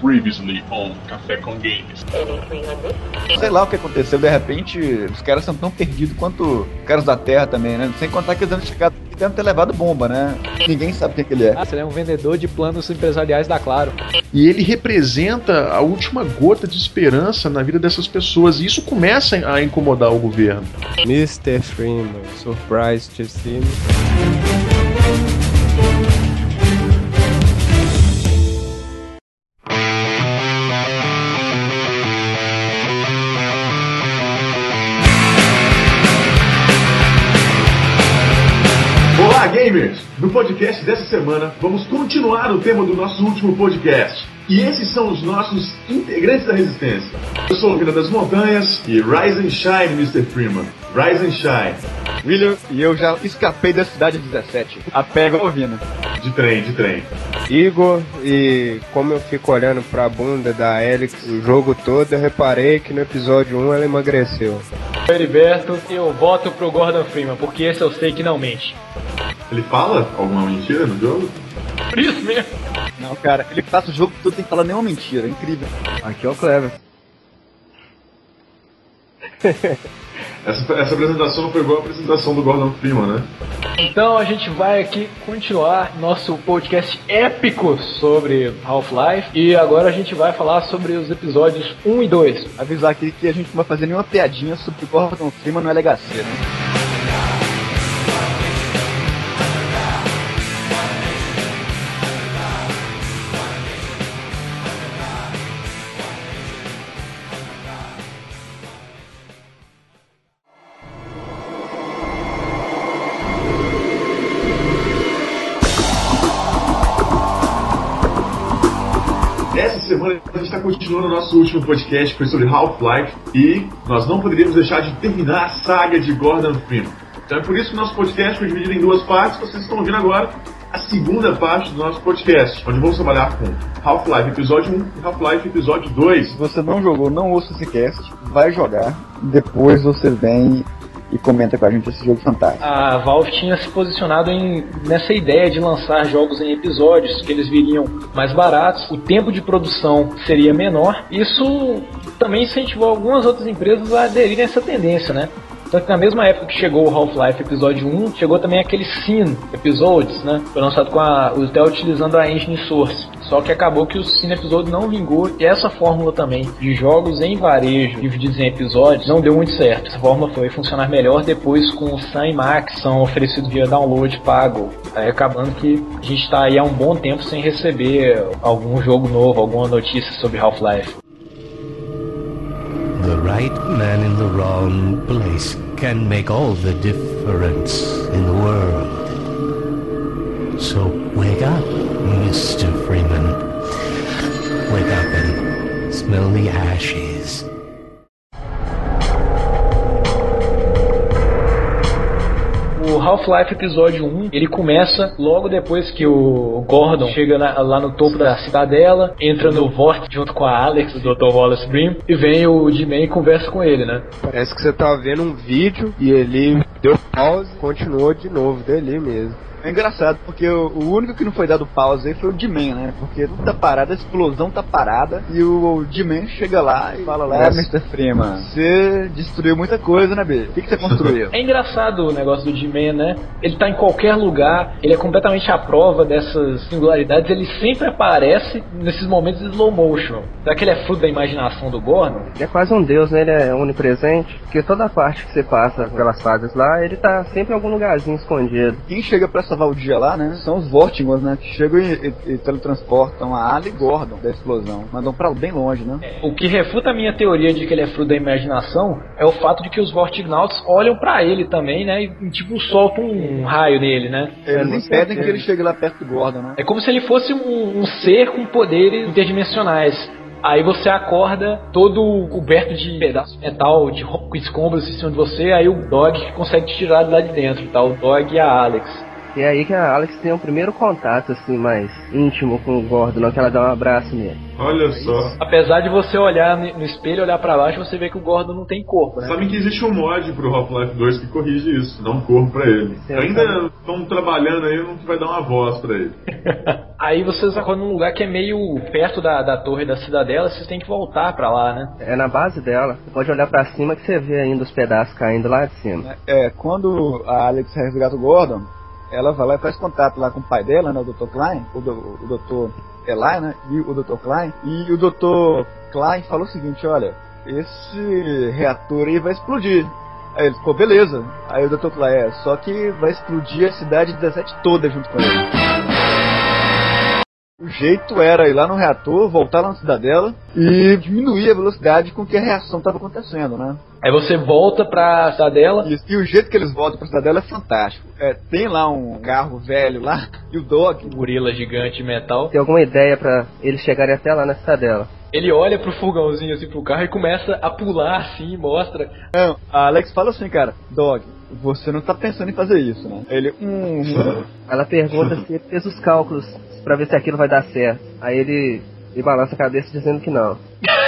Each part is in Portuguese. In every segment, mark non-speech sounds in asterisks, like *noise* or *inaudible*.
Previously on Café com Games. Sei lá o que aconteceu, de repente os caras são tão perdidos quanto os caras da Terra também, né? Sem contar que eles devem chegado devem ter levado bomba, né? Ninguém sabe quem que ele é. Ah, você é um vendedor de planos empresariais da Claro. E ele representa a última gota de esperança na vida dessas pessoas. E isso começa a incomodar o governo. Mr. Freeman, surprised to see me. Podcast dessa semana, vamos continuar o tema do nosso último podcast. E esses são os nossos integrantes da Resistência. Eu sou o Vila das Montanhas e Rise and Shine, Mr. Freeman. Rise and Shine. William e eu já escapei da cidade 17. A pega ouvindo. De trem, de trem. Igor, e como eu fico olhando pra bunda da Alex o jogo todo, eu reparei que no episódio 1 ela emagreceu. Heriberto, eu voto pro Gordon Freeman, porque esse eu sei que não mente. Ele fala alguma mentira no jogo? Por isso mesmo. Não, cara, ele passa o jogo todo sem falar nenhuma mentira. É incrível. Aqui é o Clever. *laughs* Essa, essa apresentação não foi igual a apresentação do Gordon Freeman, né? Então a gente vai aqui continuar nosso podcast épico sobre Half-Life e agora a gente vai falar sobre os episódios 1 e 2. Avisar aqui que a gente não vai fazer nenhuma piadinha sobre o Gordon Freeman no LHC, né? Está continuando o nosso último podcast, foi sobre Half-Life, e nós não poderíamos deixar de terminar a saga de Gordon Freeman. Então é por isso que o nosso podcast foi dividido em duas partes, vocês estão ouvindo agora a segunda parte do nosso podcast, onde vamos trabalhar com Half-Life Episódio 1 e Half-Life Episódio 2. Se você não jogou, não ouça esse cast, vai jogar. Depois você vem e comenta com a gente esse jogo fantástico. A Valve tinha se posicionado em, nessa ideia de lançar jogos em episódios, que eles viriam mais baratos, o tempo de produção seria menor. Isso também incentivou algumas outras empresas a aderirem a essa tendência, né? Tanto que na mesma época que chegou o Half-Life Episódio 1, chegou também aquele Sin Episodes, né? Foi lançado com a, até utilizando a engine Source. Só que acabou que o Sin Episode não vingou e essa fórmula também de jogos em varejo divididos em episódios não deu muito certo. Essa fórmula foi funcionar melhor depois com o Sun e Max, são oferecidos via download pago. Aí acabando que a gente está aí há um bom tempo sem receber algum jogo novo, alguma notícia sobre Half-Life. The right man in the wrong place can make all the difference in the world. So wake up, Mr. Freeman. Wake up and smell the ashes. Half-Life Episódio 1, ele começa logo depois que o Gordon chega na- lá no topo da cidadela, entra no vórtice junto com a Alex, o Dr. Wallace Brim, e vem o Jimmy e conversa com ele, né? Parece que você tá vendo um vídeo e ele deu pause e continuou de novo, dele mesmo. É engraçado, porque o, o único que não foi dado pausa aí foi o D-Man, né? Porque tudo tá parado, a explosão tá parada, e o, o D-Man chega lá e fala lá, é, Mr. Freeman, você destruiu muita coisa, né, B? O que, que você construiu? *laughs* É engraçado o negócio do Jimmy, né? Ele tá em qualquer lugar, ele é completamente à prova dessas singularidades, ele sempre aparece nesses momentos de slow motion. Será que ele é fruto da imaginação do Gordon? Ele é quase um deus, né? Ele é onipresente. Porque toda parte que você passa pelas fases lá, ele tá sempre em algum lugarzinho escondido. Quem chega pra salvar o dia lá, né? São os Vortigons, né? Que chegam e, e- e teletransportam a Ali e Gordon da explosão. Mandam pra bem longe, né? O que refuta a minha teoria de que ele é fruto da imaginação é o fato de que os Vortignauts olham pra ele também, né? E tipo soltam um raio nele, né? Eles com impedem que ele chegue lá perto do Gordon, né? É como se ele fosse um, um ser com poderes interdimensionais. Aí você acorda todo coberto de pedaços de metal, de ro- com escombros em cima de você, aí o Dog consegue te tirar de lá de dentro, tá? O Dog e a Alex. E é aí que a Alex tem o primeiro contato, assim, mais íntimo com o Gordon, não que ela dá um abraço nele. Olha só. Apesar de você olhar no espelho, olhar pra baixo, você vê que o Gordon não tem corpo, né? Sabem que existe um mod pro Half-Life 2 que corrige isso, dá um corpo pra ele. Sim, Ainda estão trabalhando aí que vai dar uma voz pra ele. *laughs* Aí vocês acordam num lugar que é meio perto da, da torre da cidadela, vocês têm que voltar pra lá, né? É na base dela. Você pode olhar pra cima que você vê ainda os pedaços caindo lá de cima. É, quando a Alex resgata o Gordon, ela vai lá e faz contato lá com o pai dela, né, o Dr. Klein, o, do, o Dr. Eli, né, e o Dr. Klein, e o Dr. Klein falou o seguinte, olha, esse reator aí vai explodir. Aí ele ficou, beleza. Aí o Dr. Klein, é, só que vai explodir a cidade 17 toda junto com ele. O jeito era ir lá no reator, voltar lá na cidadela e diminuir a velocidade com que a reação estava acontecendo, né? Aí você volta pra cidadela. Isso. E o jeito que eles voltam pra cidadela é fantástico. É, tem lá um carro velho lá *laughs* e o Dog. Gorila gigante metal. Tem alguma ideia pra eles chegarem até lá na cidadela? Ele olha pro furgãozinho assim pro carro e começa a pular assim, mostra. Não, a Alex fala assim, cara, Dog, você não tá pensando em fazer isso, né? Ele, hum, hum. Ela pergunta se ele fez os cálculos pra ver se aquilo vai dar certo. Aí ele, ele balança a cabeça dizendo que não. *laughs*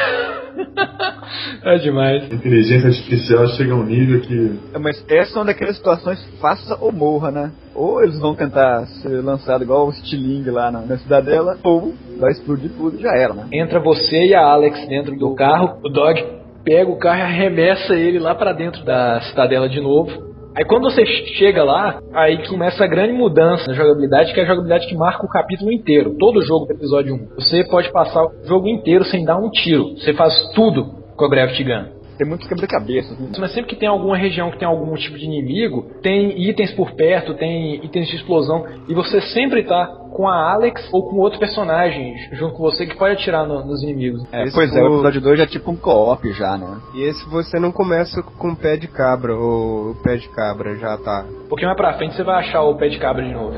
É demais. A inteligência artificial chega a um nível que. É, Mas essa é uma daquelas situações faça ou morra, né? Ou eles vão tentar ser lançados igual o Stiling lá na, na cidadela, ou vai explodir tudo e já era, né? Entra você e a Alex dentro do carro. O Dog pega o carro e arremessa ele lá pra dentro da cidadela de novo. Aí quando você chega lá, aí começa a grande mudança na jogabilidade, que é a jogabilidade que marca o capítulo inteiro. Todo jogo do episódio 1. Você pode passar o jogo inteiro sem dar um tiro. Você faz tudo com a Gravity Gun. Tem muitos quebra-cabeças. né? Mas sempre que tem alguma região que tem algum tipo de inimigo, tem itens por perto, tem itens de explosão, e você sempre tá com a Alex ou com outro personagem junto com você que pode atirar no- nos inimigos. É, Esse pois é, o- o episódio 2 já é tipo um co-op já, né? E esse você não começa com o pé de cabra, ou o pé de cabra já tá. Um pouquinho mais pra frente você vai achar o pé de cabra de novo.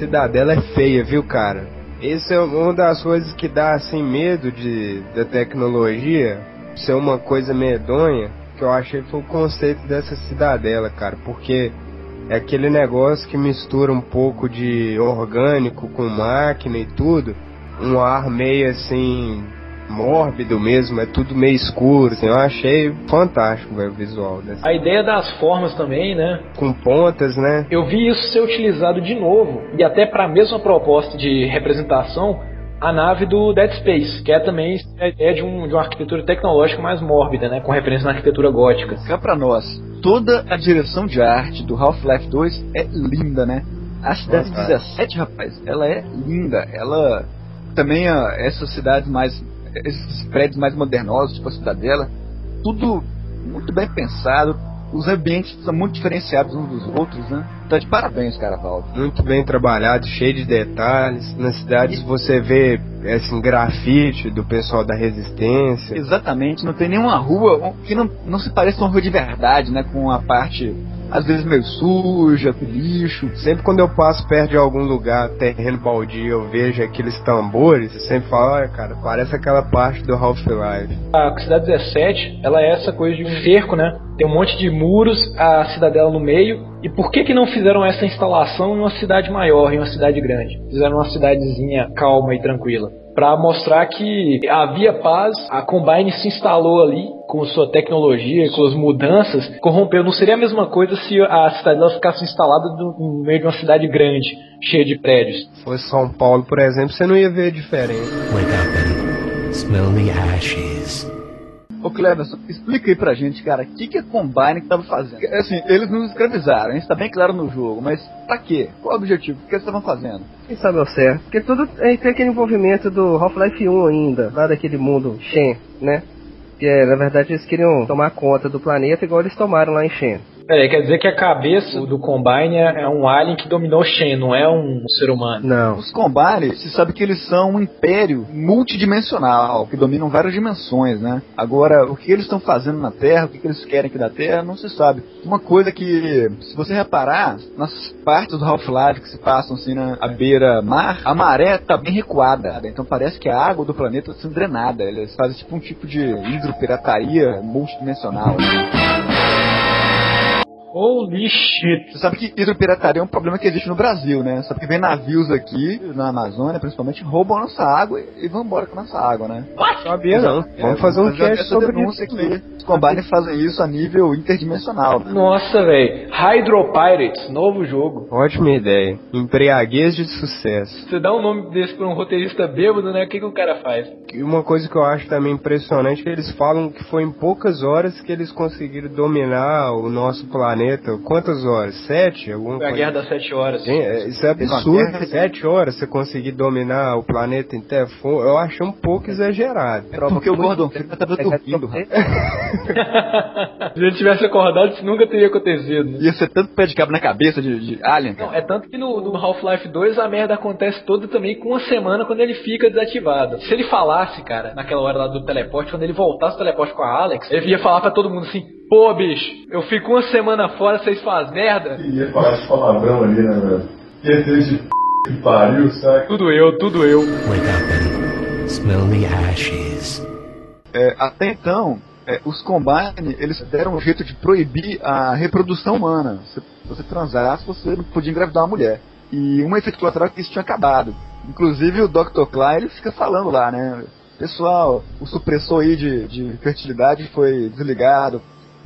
Cidadela é feia, viu, cara? Esse é uma das coisas que dá assim medo de da tecnologia ser uma coisa medonha, que eu achei foi o conceito dessa cidadela, cara, porque é aquele negócio que mistura um pouco de orgânico com máquina e tudo, um ar meio assim mórbido mesmo, é tudo meio escuro, assim, eu achei fantástico velho, o visual dessa. A ideia das formas também, né? Com pontas, né? Eu vi isso ser utilizado de novo, e até para a mesma proposta de representação, a nave do Dead Space, que é também a ideia de, um, de uma arquitetura tecnológica mais mórbida, né? Com referência na arquitetura gótica. Cá pra nós, toda a direção de arte do Half-Life 2 é linda, né? A cidade Nossa. 17, rapaz, ela é linda. Ela também, ah, essas cidades mais. Esses prédios mais modernosos, tipo a cidadela, tudo muito bem pensado. Os ambientes são muito diferenciados uns dos outros, né? Tá de parabéns, cara, Valve. muito bem trabalhado, cheio de detalhes. Nas cidades você vê assim, grafite do pessoal da resistência. Exatamente, não tem nenhuma rua que não, não se pareça uma rua de verdade, né? Com a parte, às vezes, meio suja, com lixo. Sempre quando eu passo perto de algum lugar, terreno baldio, eu vejo aqueles tambores, eu sempre falo, olha cara, parece aquela parte do Half-Life. A cidade 17, ela é essa coisa de um cerco, né? Tem um monte de muros, a cidadela no meio. E por que que não fizeram essa instalação em uma cidade maior, em uma cidade grande? Fizeram uma cidadezinha calma e tranquila. Pra mostrar que havia paz, a Combine se instalou ali com sua tecnologia, com suas mudanças, corrompeu. Não seria a mesma coisa se a cidadela ficasse instalada no no meio de uma cidade grande, cheia de prédios. Se fosse São Paulo, por exemplo, você não ia ver a diferença. Wake up and smell the ashes. Ô Cleverson, explica aí pra gente, cara, o que, que a Combine tava fazendo? Assim, eles nos escravizaram, isso tá bem claro no jogo, mas pra quê? Qual o objetivo? O que eles estavam fazendo? Quem sabe ao certo? Porque tudo é, tem aquele envolvimento do Half-Life 1 ainda, lá daquele mundo Shen, né? Que é, na verdade eles queriam tomar conta do planeta igual eles tomaram lá em Shen. Peraí, quer dizer que a cabeça do Combine é, é um alien que dominou Shen, não é um ser humano. Não. Os Combine, se sabe que eles são um império multidimensional, que dominam várias dimensões, né? Agora, o que eles estão fazendo na Terra, o que eles querem aqui da Terra, não se sabe. Uma coisa que, se você reparar, nas partes do Half-Life que se passam assim na beira-mar, a maré tá bem recuada. Então parece que a água do planeta está sendo drenada. Eles fazem tipo um tipo de hidropirataria multidimensional. Holy shit. Você sabe que hidropirataria é um problema que existe no Brasil, né? Só que vem navios aqui, na Amazônia, principalmente, roubam nossa água e vão embora com nossa água, né? Sabia não. Vamos fazer um cast essa sobre denúncia isso. aqui. Os Combine fazem isso a nível interdimensional. né? Nossa, velho. Hydro Pirates, novo jogo. Ótima ideia. Embriaguez de sucesso. Você dá um nome desse pra um roteirista bêbado, né? O que, que o cara faz? E uma coisa que eu acho também impressionante é que eles falam que foi em poucas horas que eles conseguiram dominar o nosso planeta. Quantas horas? Sete? Alguma Foi a coisa? Guerra das Sete Horas. É- isso é absurdo. guerra- Sete horas você conseguir dominar o planeta inteiro. Foi- Eu acho um pouco exagerado. É porque o Gordon Freeman tava dormindo. Se ele tivesse acordado, isso nunca teria acontecido. Né? Ia ser tanto pé de cabo na cabeça de, de Alien, Não, é tanto que no, no Half-Life 2 a merda acontece toda também com uma semana quando ele fica desativado. Se ele falasse, cara, naquela hora lá do teleporte, quando ele voltasse o teleporte com a Alex, ele ia falar pra todo mundo assim: Pô, bicho, eu fico uma semana fora, vocês fazem merda? Ia falar de palavrão ali, né, velho? Ser de p... que pariu, sabe? Tudo eu, tudo eu. Wake up and smell the ashes. É, até então, é, os Combine, eles deram um jeito de proibir a reprodução humana. Se você transasse, você não podia engravidar uma mulher. E um efeito colateral é que isso tinha acabado. Inclusive o Dr. Klein, ele fica falando lá, né? Pessoal, o supressor aí de, de fertilidade foi desligado.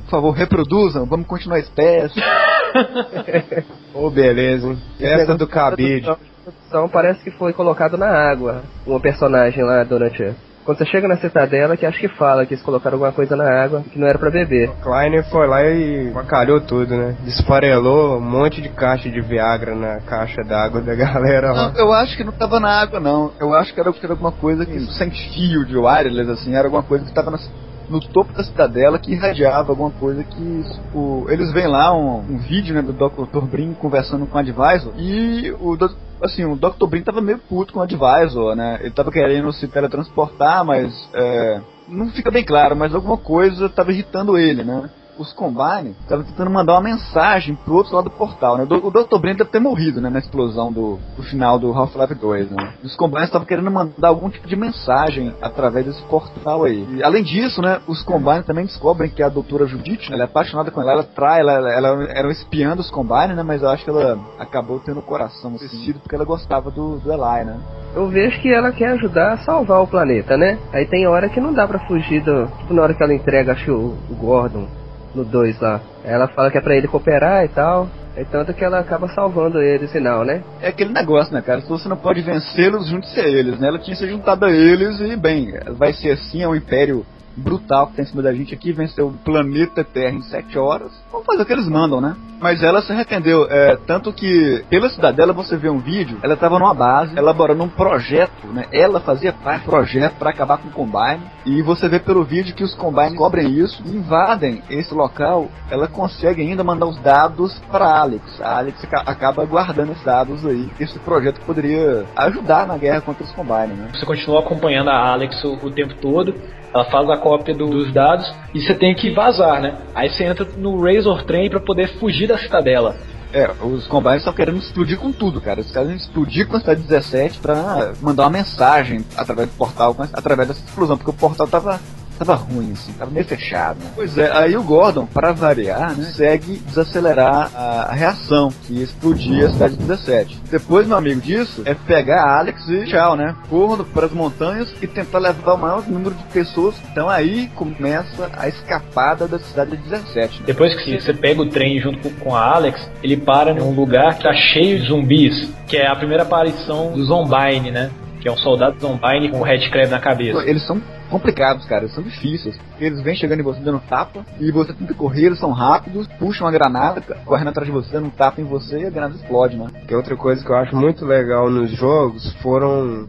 Por favor, reproduzam, vamos continuar a espécie. *laughs* Ô, beleza, hein? Essa do cabide. Produção parece que foi colocado na água. Uma personagem lá durante. Quando você chega na cidadela, que acho que fala que eles colocaram alguma coisa na água que não era pra beber. Kleiner foi lá e acalhou tudo, né? Desfarelou um monte de caixa de Viagra na caixa d'água da galera lá. Não, eu acho que não tava na água, não. Eu acho que era, que era alguma coisa que, sem fio de wireless, assim, era alguma coisa que tava nas- no topo da cidadela que irradiava alguma coisa que, tipo, eles veem lá um, um vídeo, né, do Dr. Brin conversando com o Advisor e o. Assim, o Dr. Brin tava meio puto com o Advisor, né? Ele tava querendo se teletransportar, mas é, não fica bem claro, mas alguma coisa tava irritando ele, né? Os Combine estavam tentando mandar uma mensagem pro outro lado do portal, né? O Dr. Brent deve ter morrido, né? Na explosão do, do final do Half-Life 2, né? Os Combine estavam querendo mandar algum tipo de mensagem através desse portal aí. E, além disso, né? Os Combine também descobrem que a doutora Judith, ela é apaixonada com ela, ela trai, ela, ela, ela era um espiã dos Combine, né? Mas eu acho que ela acabou tendo o coração aquecido porque ela gostava do, do Eli, né? Eu vejo que ela quer ajudar a salvar o planeta, né? Aí tem hora que não dá pra fugir do. Tipo, na hora que ela entrega, acho o Gordon no 2 lá. Ela fala que é pra ele cooperar e tal. É tanto que ela acaba salvando ele, sinal, né? É aquele negócio, né, cara? Se você não pode vencê-los, junte-se a eles, né? Ela tinha se juntado a eles e, bem, vai ser assim, é um império brutal que tem em cima da gente aqui, venceu o planeta Terra em sete horas. Vamos fazer o que eles mandam, né? Mas ela se arrependeu, é, tanto que pela cidadela você vê um vídeo, ela estava numa base, elaborando um projeto, né? Ela fazia parte do projeto para acabar com o Combine, e você vê pelo vídeo que os Combine cobrem isso, invadem esse local, ela consegue ainda mandar os dados para Alex. A Alex aca- acaba guardando esses dados aí, esse projeto poderia ajudar na guerra contra os Combine, né? Você continua acompanhando a Alex o, o tempo todo, ela faz a cópia do- dos dados e você tem que vazar, né? Aí você entra no Razor Train pra poder fugir da cidadela. É, os Combines estão querendo explodir com tudo, cara. Eles querem explodir com a cidade 17 pra mandar uma mensagem através do portal, através dessa explosão, porque o portal tava, tava ruim, assim, tava meio fechado. Né? Pois é, aí o Gordon, pra variar, né, consegue desacelerar a, a reação, que ia explodir a cidade 17. Depois, meu amigo, disso, é pegar a Alex e tchau, né? Corro para as montanhas e tentar levar o maior número de pessoas. Então aí começa a escapada da cidade 17. Né? Depois que você pega o trem junto com, com a Alex, ele para num lugar que tá cheio de zumbis, que é a primeira aparição do Zombine, né? Que é um soldado Zombine com o Red Crab na cabeça. Eles são complicados, cara, são difíceis. Eles vêm chegando em você dando tapa e você tem que correr, eles são rápidos, puxam a granada, correndo atrás de você, dando um tapa em você e a granada explode, né? Que outra coisa que eu acho muito legal nos jogos foram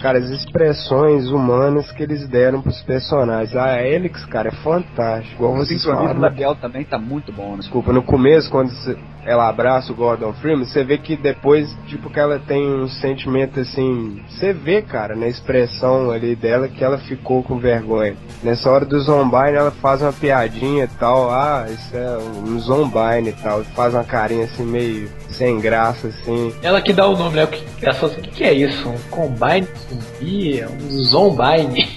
Cara, as expressões humanas que eles deram pros personagens. A Helix, cara, é fantástico. Igual O sincronismo falam. labial também tá muito bom, né? Desculpa, no começo, quando ela abraça o Gordon Freeman, você vê que depois, tipo, que ela tem um sentimento assim. Você vê, cara, na expressão ali dela que ela ficou com vergonha. Nessa hora do Zombine, ela faz uma piadinha e tal. Ah, isso é um Zombine e tal. Faz uma carinha assim meio sem graça, assim. Ela que dá o nome, né? O que, essas, o que, que é isso? Um combine zumbi? É Um zombine?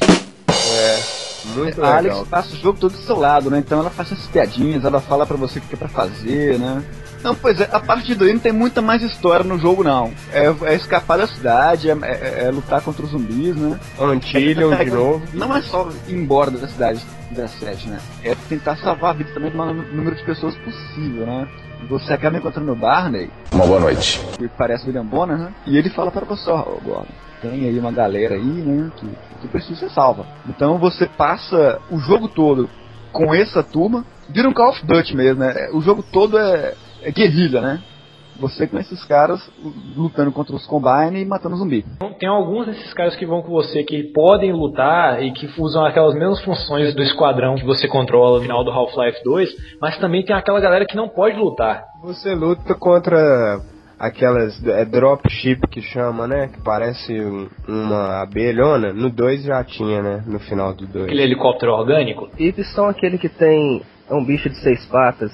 Muito A legal. Alex passa o jogo todo do seu lado, né? Então ela faz essas piadinhas, ela fala pra você o que é pra fazer, né? Não, pois é, a partir daí não tem muita mais história no jogo, não. É, é escapar da cidade, é, é- é lutar contra os zumbis, né? Antillion de *laughs* novo. Não é só ir embora da cidade 17, né? É tentar salvar a vida também do maior número de pessoas possível, né? Você acaba encontrando o Barney, Uma boa noite. que parece William Bonner, né? E ele fala para você, ó, Gordon, tem aí uma galera aí, né, que, que precisa ser salva. Então você passa o jogo todo com essa turma, vira um Call of Duty mesmo, né? O jogo todo é, é guerrilha, né? Você com esses caras lutando contra os Combine e matando zumbi. Então, Tem alguns desses caras que vão com você que podem lutar e que usam aquelas mesmas funções do esquadrão que você controla no final do Half-Life 2, mas também tem aquela galera que não pode lutar. Você luta contra aquelas é, dropship que chama, né? Que parece um- uma abelhona. No 2 já tinha, né? No final do 2. Aquele helicóptero orgânico. Eles são aquele que tem. É um bicho de seis patas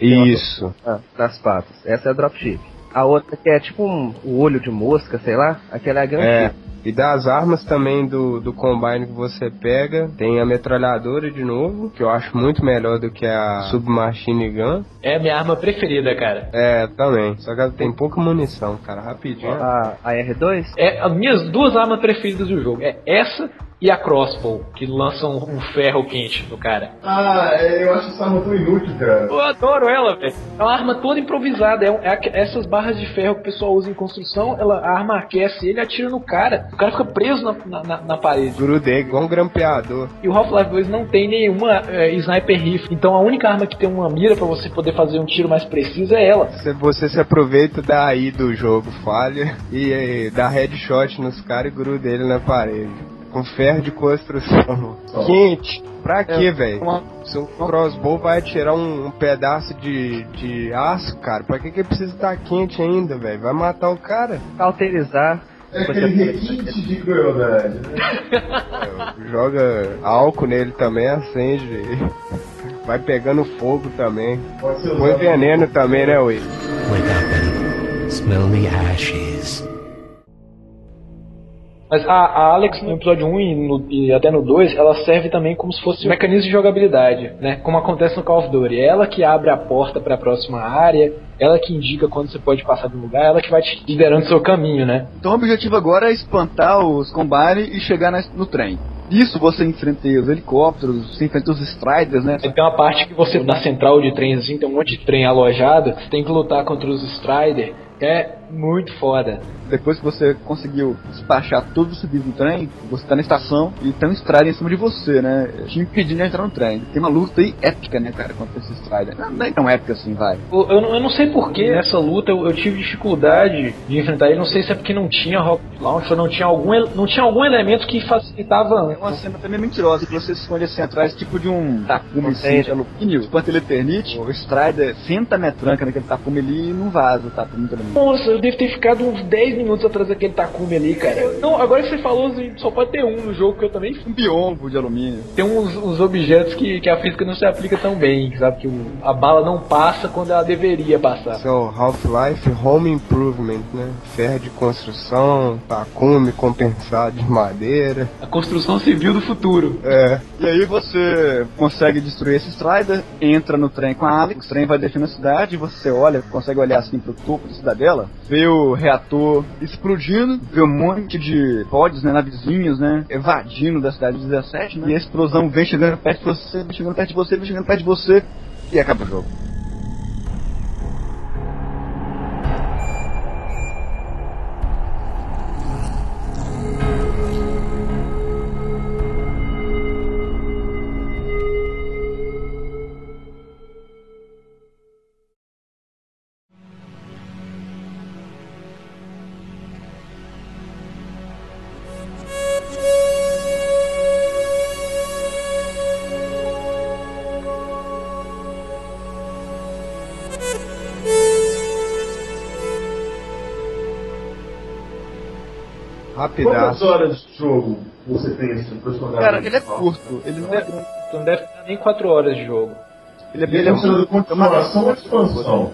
Isso. ah, nas patas. Essa é a dropship. A outra que é tipo um, o olho de mosca, sei lá. Aquela é a É. E das armas também do, do Combine que você pega, tem a metralhadora de novo, que eu acho muito melhor do que a Submachine Gun. É a minha arma preferida, cara. É, também. Só que ela tem pouca munição, cara, rapidinho. A, a R2? É as minhas duas armas preferidas do jogo. É essa e a crossbow, que lançam um ferro quente no cara. Ah, é, eu acho essa arma tão inútil, cara. Eu adoro ela, velho. É uma arma toda improvisada. É, um- é essas barras de ferro que o pessoal usa em construção, ela, a arma aquece ele e atira no cara. O cara fica preso na, na, na- na parede. Grudei, igual um grampeador. E o Half-Life 2 não tem nenhuma é, sniper rifle. Então a única arma que tem uma mira pra você poder fazer um tiro mais preciso é ela. Você, você se aproveita daí do jogo falha e, eh, dá headshot nos caras e gruda ele na parede. Com ferro de construção. Quente. Pra quê, velho? uma- Se um crossbow vai atirar um, um pedaço de, de aço, cara, pra que que precisa estar quente ainda, velho? Vai matar o cara. Cauterizar. É aquele requinte de crueldade, né? Joga álcool nele também, acende. Vai pegando fogo também. Pode ser Põe veneno também, né, Will? Wake up and smell the ashes. Mas a, a Alex no episódio 1 e, no- e até no 2, ela serve também como se fosse um mecanismo de jogabilidade, né? Como acontece no Call of Duty. É ela que abre a porta para a próxima área, ela que indica quando você pode passar de um lugar, ela que vai te liderando o seu caminho, né? Então o objetivo agora é espantar os Combine e chegar na- no trem. Isso você enfrenta os helicópteros, você enfrenta os Striders, né? Tem uma parte que você, na central de trens, assim, tem um monte de trem alojado, você tem que lutar contra os Strider. É muito foda. Depois que você conseguiu despachar todos os civis do trem, você tá na estação e tem um Strider em cima de você, né? Te impedindo de entrar no trem. Tem uma luta aí épica, né, cara, contra esse Strider. Não, é tão épica assim, vai. Eu, eu não, eu não sei porquê nessa luta eu, eu tive dificuldade de enfrentar ele. Não sei se é porque não tinha Rocket Launch ou não tinha algum, não tinha algum elemento que facilitava. É uma cena também mentirosa, que você se esconde assim atrás, tipo de um tapume assim, de alumínio. Espanta ele eternite, o Strider senta a metranca naquele tapume ali e não vaza o tapume. Nossa, eu devo ter ficado uns 10 minutos atrás daquele Takumi ali, cara. Não, agora que você falou, só pode ter um no jogo que eu também Um biombo de alumínio. tem uns, uns objetos que, que a física não se aplica tão bem, sabe? Que o- a bala não passa quando ela deveria passar. Esse é o Half-Life Home Improvement, né? Ferro de construção, tacume compensado de madeira. A construção civil do futuro. É. E aí você consegue destruir esse Strider, entra no trem com a Alex, o trem vai descendo a cidade, você olha, consegue olhar assim pro topo da cidadela, vê o reator explodindo, vê um monte de pods, né, navezinhos, né, evadindo da cidade 17, né, e a explosão vem chegando perto de você, vem chegando perto de você, vem chegando perto de você, e acaba o jogo. Rapidaço. Quantas horas de jogo você tem pra jogar? Cara, ele é curto, ele não é grande. Então deve ter nem 4 horas de jogo. Ele é Ele bem é uma continuação ou expansão?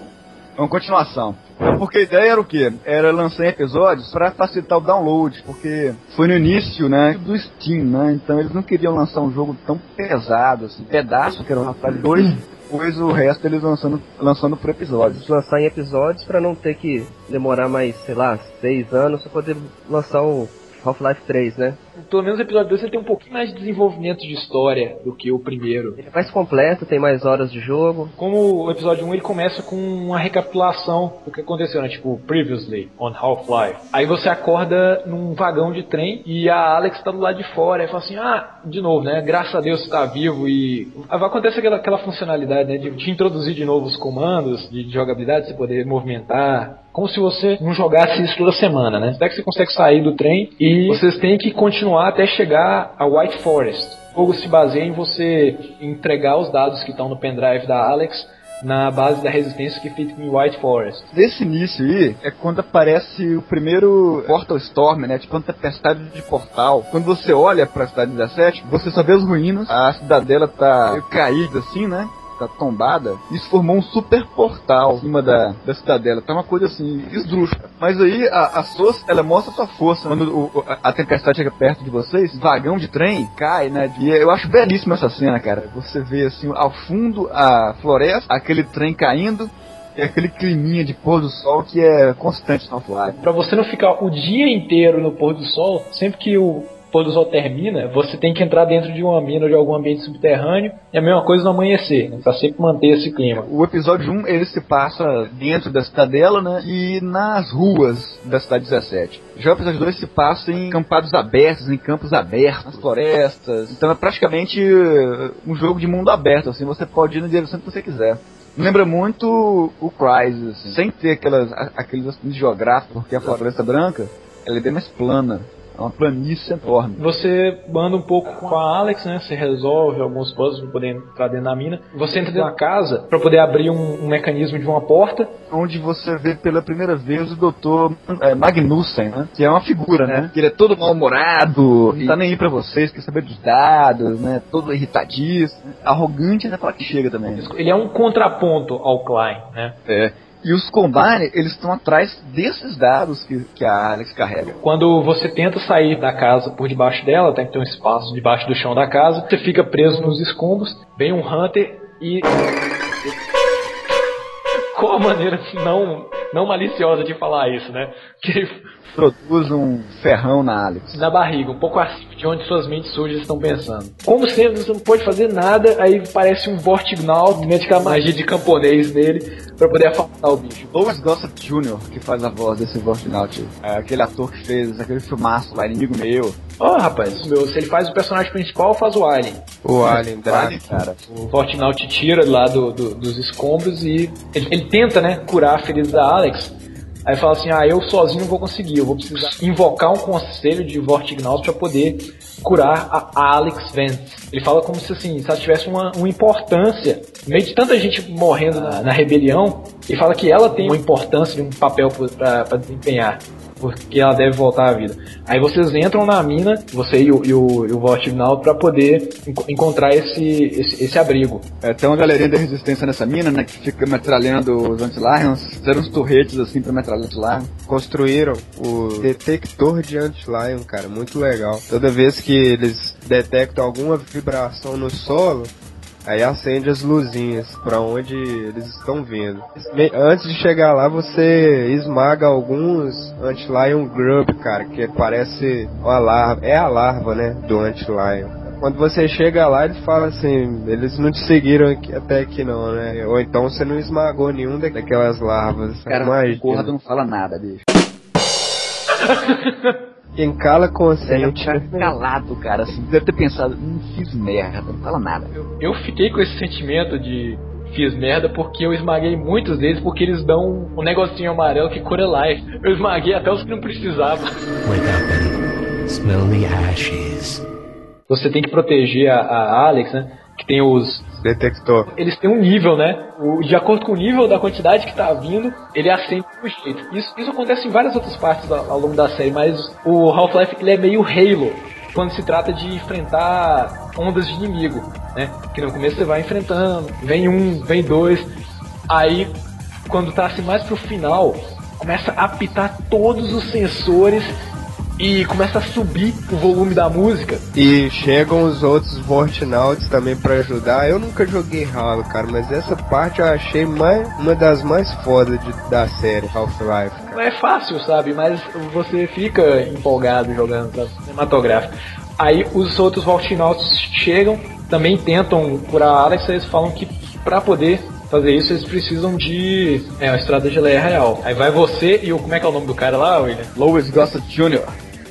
É uma continuação. É porque a ideia era o quê? Era lançar episódios para facilitar o download, porque foi no início, né, do Steam, né? Então eles não queriam lançar um jogo tão pesado, assim, pedaço, que era o Half-Life 2, depois o resto eles lançando, lançando por episódios. Lançar em episódios pra não ter que demorar mais, sei lá, seis anos pra poder lançar o Half-Life 3, né? Pelo menos o episódio 2 ele tem um pouquinho mais de desenvolvimento de história do que o primeiro. Ele é mais completo, tem mais horas de jogo. Como o episódio 1 ele começa com uma recapitulação do que aconteceu, né? Tipo, previously on Half-Life. Aí você acorda num vagão de trem e a Alex tá do lado de fora. Aí fala assim: Ah, de novo, né? Graças a Deus você tá vivo. E acontece aquela, aquela funcionalidade, né? De te introduzir de novo os comandos de jogabilidade, você poder movimentar. Como se você não jogasse isso toda semana, né? Até que você consegue sair do trem e vocês têm que continuar até chegar a White Forest. O jogo se baseia em você entregar os dados que estão no pendrive da Alex na base da resistência que fica em White Forest. Desse início aí é quando aparece o primeiro Portal Storm, né? Tipo uma tempestade de portal. Quando você olha pra cidade 17, você só vê as ruínas, a cidadela tá caída assim, né? Tá tombada, isso formou um super portal em cima da, da cidadela. Tá uma coisa assim, esdrúxula. Mas aí a, a SOS, ela mostra sua força. Quando o- a, a tempestade chega perto de vocês, vagão de trem cai, né? E eu acho belíssima essa cena, cara. Você vê assim, ao fundo a floresta, aquele trem caindo, e aquele climinha de pôr do sol que é constante no Half-Life. Pra você não ficar o dia inteiro no pôr do sol, sempre que o pôr do sol termina, você tem que entrar dentro de uma mina ou de algum ambiente subterrâneo. E a mesma coisa no amanhecer, né? Pra sempre manter esse clima. O episódio 1 ele se passa dentro da cidadela, né? E nas ruas da cidade 17. Já o episódio 2 se passa em campados abertos, em campos abertos, nas florestas. Então é praticamente uh, um jogo de mundo aberto, assim, você pode ir na direção que você quiser. Lembra muito o assim, sem ter aquelas, aqueles acidentes geográficos, porque a floresta branca ela é bem mais plana. É uma planície enorme. Você anda um pouco com a Alex, né? Você resolve alguns puzzles pra poder entrar dentro da mina. Você entra dentro da casa pra poder abrir um, um mecanismo de uma porta. onde você vê pela primeira vez o Dr. é, Magnussen, né? Que é uma figura, né? Que ele é todo mal-humorado, não tá nem aí pra vocês, quer saber dos dados, né? Todo irritadíssimo, arrogante até pra que chega também. Ele é um contraponto ao Klein, né? É. E os Combine, eles estão atrás desses dados que, que a Alex carrega. Quando você tenta sair da casa por debaixo dela, tem que ter um espaço debaixo do chão da casa, você fica preso nos escombros, vem um Hunter e. Qual a maneira não, não maliciosa de falar isso, né? Que Produz um ferrão na Alex. na barriga, um pouco acima de onde suas mentes sujas estão pensando. Como sempre, você não pode fazer nada, aí parece um Vortignaut, mete aquela magia de camponês nele pra poder afastar o bicho. Lois Gossett Jr., que faz a voz desse Vortnaut. É aquele ator que fez aquele filmaço lá, Inimigo Meu. Ó, rapaz, meu, se ele faz o personagem principal, faz o Alien. O Alien Drac. cara. O Fortnite tira lá do, do- dos escombros e ele, ele tenta, né, curar a ferida da Alex. Aí fala assim, ah, eu sozinho não vou conseguir, eu vou precisar invocar um conselho de Vortignaut para poder curar a Alex Vance. Ele fala como se assim, se ela tivesse uma, uma importância, no meio de tanta gente morrendo na, na rebelião, ele fala que ela tem uma importância, um papel para desempenhar. Porque ela deve voltar à vida. Aí vocês entram na mina, você e o, e o, e o pra poder enco- encontrar esse, esse, esse abrigo. É, tem uma galerinha da resistência nessa mina, né? Que fica metralhando os anti-lions. Fizeram uns torretes assim pra metralhar anti-lion. Construíram o detector de anti-lion, cara, muito legal. Toda vez que eles detectam alguma vibração no solo, aí acende as luzinhas pra onde eles estão vindo. Antes de chegar lá, você esmaga alguns anti-lion grub, cara, que parece uma larva, é a larva, né, do anti-lion. Quando você chega lá, ele fala assim, eles não te seguiram aqui- até aqui não, né? Ou então você não esmagou nenhum da- daquelas larvas. Cara, Imagina. o Gordo não fala nada, bicho. *laughs* Quem cala consente. Cara, calado, cara, assim. Deve ter pensado, hum, fiz merda, não fala nada. Eu fiquei com esse sentimento de fiz merda porque eu esmaguei muitos deles porque eles dão um negocinho amarelo que cura life. Eu esmaguei até os que não precisavam. Wake up and smell the ashes. Você tem que proteger a, a Alex, né? Que tem os detector. Eles têm um nível, né? O, de acordo com o nível da quantidade que tá vindo, ele acende do jeito. Isso, isso acontece em várias outras partes ao, ao longo da série, mas o Half-Life ele é meio Halo quando se trata de enfrentar ondas de inimigo, né? Que no começo você vai enfrentando, vem um, vem dois, aí quando tá assim mais pro final, começa a apitar todos os sensores e começa a subir o volume da música. E chegam os outros Vortinauts também pra ajudar. Eu nunca joguei Halo, cara, mas essa parte eu achei mais, uma das mais fodas de- da série Half-Life. é fácil, sabe? Mas você fica empolgado jogando, sabe? Cinematográfico. Aí os outros Voltinauts chegam, também tentam curar a Alex, eles falam que pra poder fazer isso eles precisam de é, uma estrada de geleia real. Aí vai você e o. Como é que é o nome do cara lá, William? Lois Gossett Jr.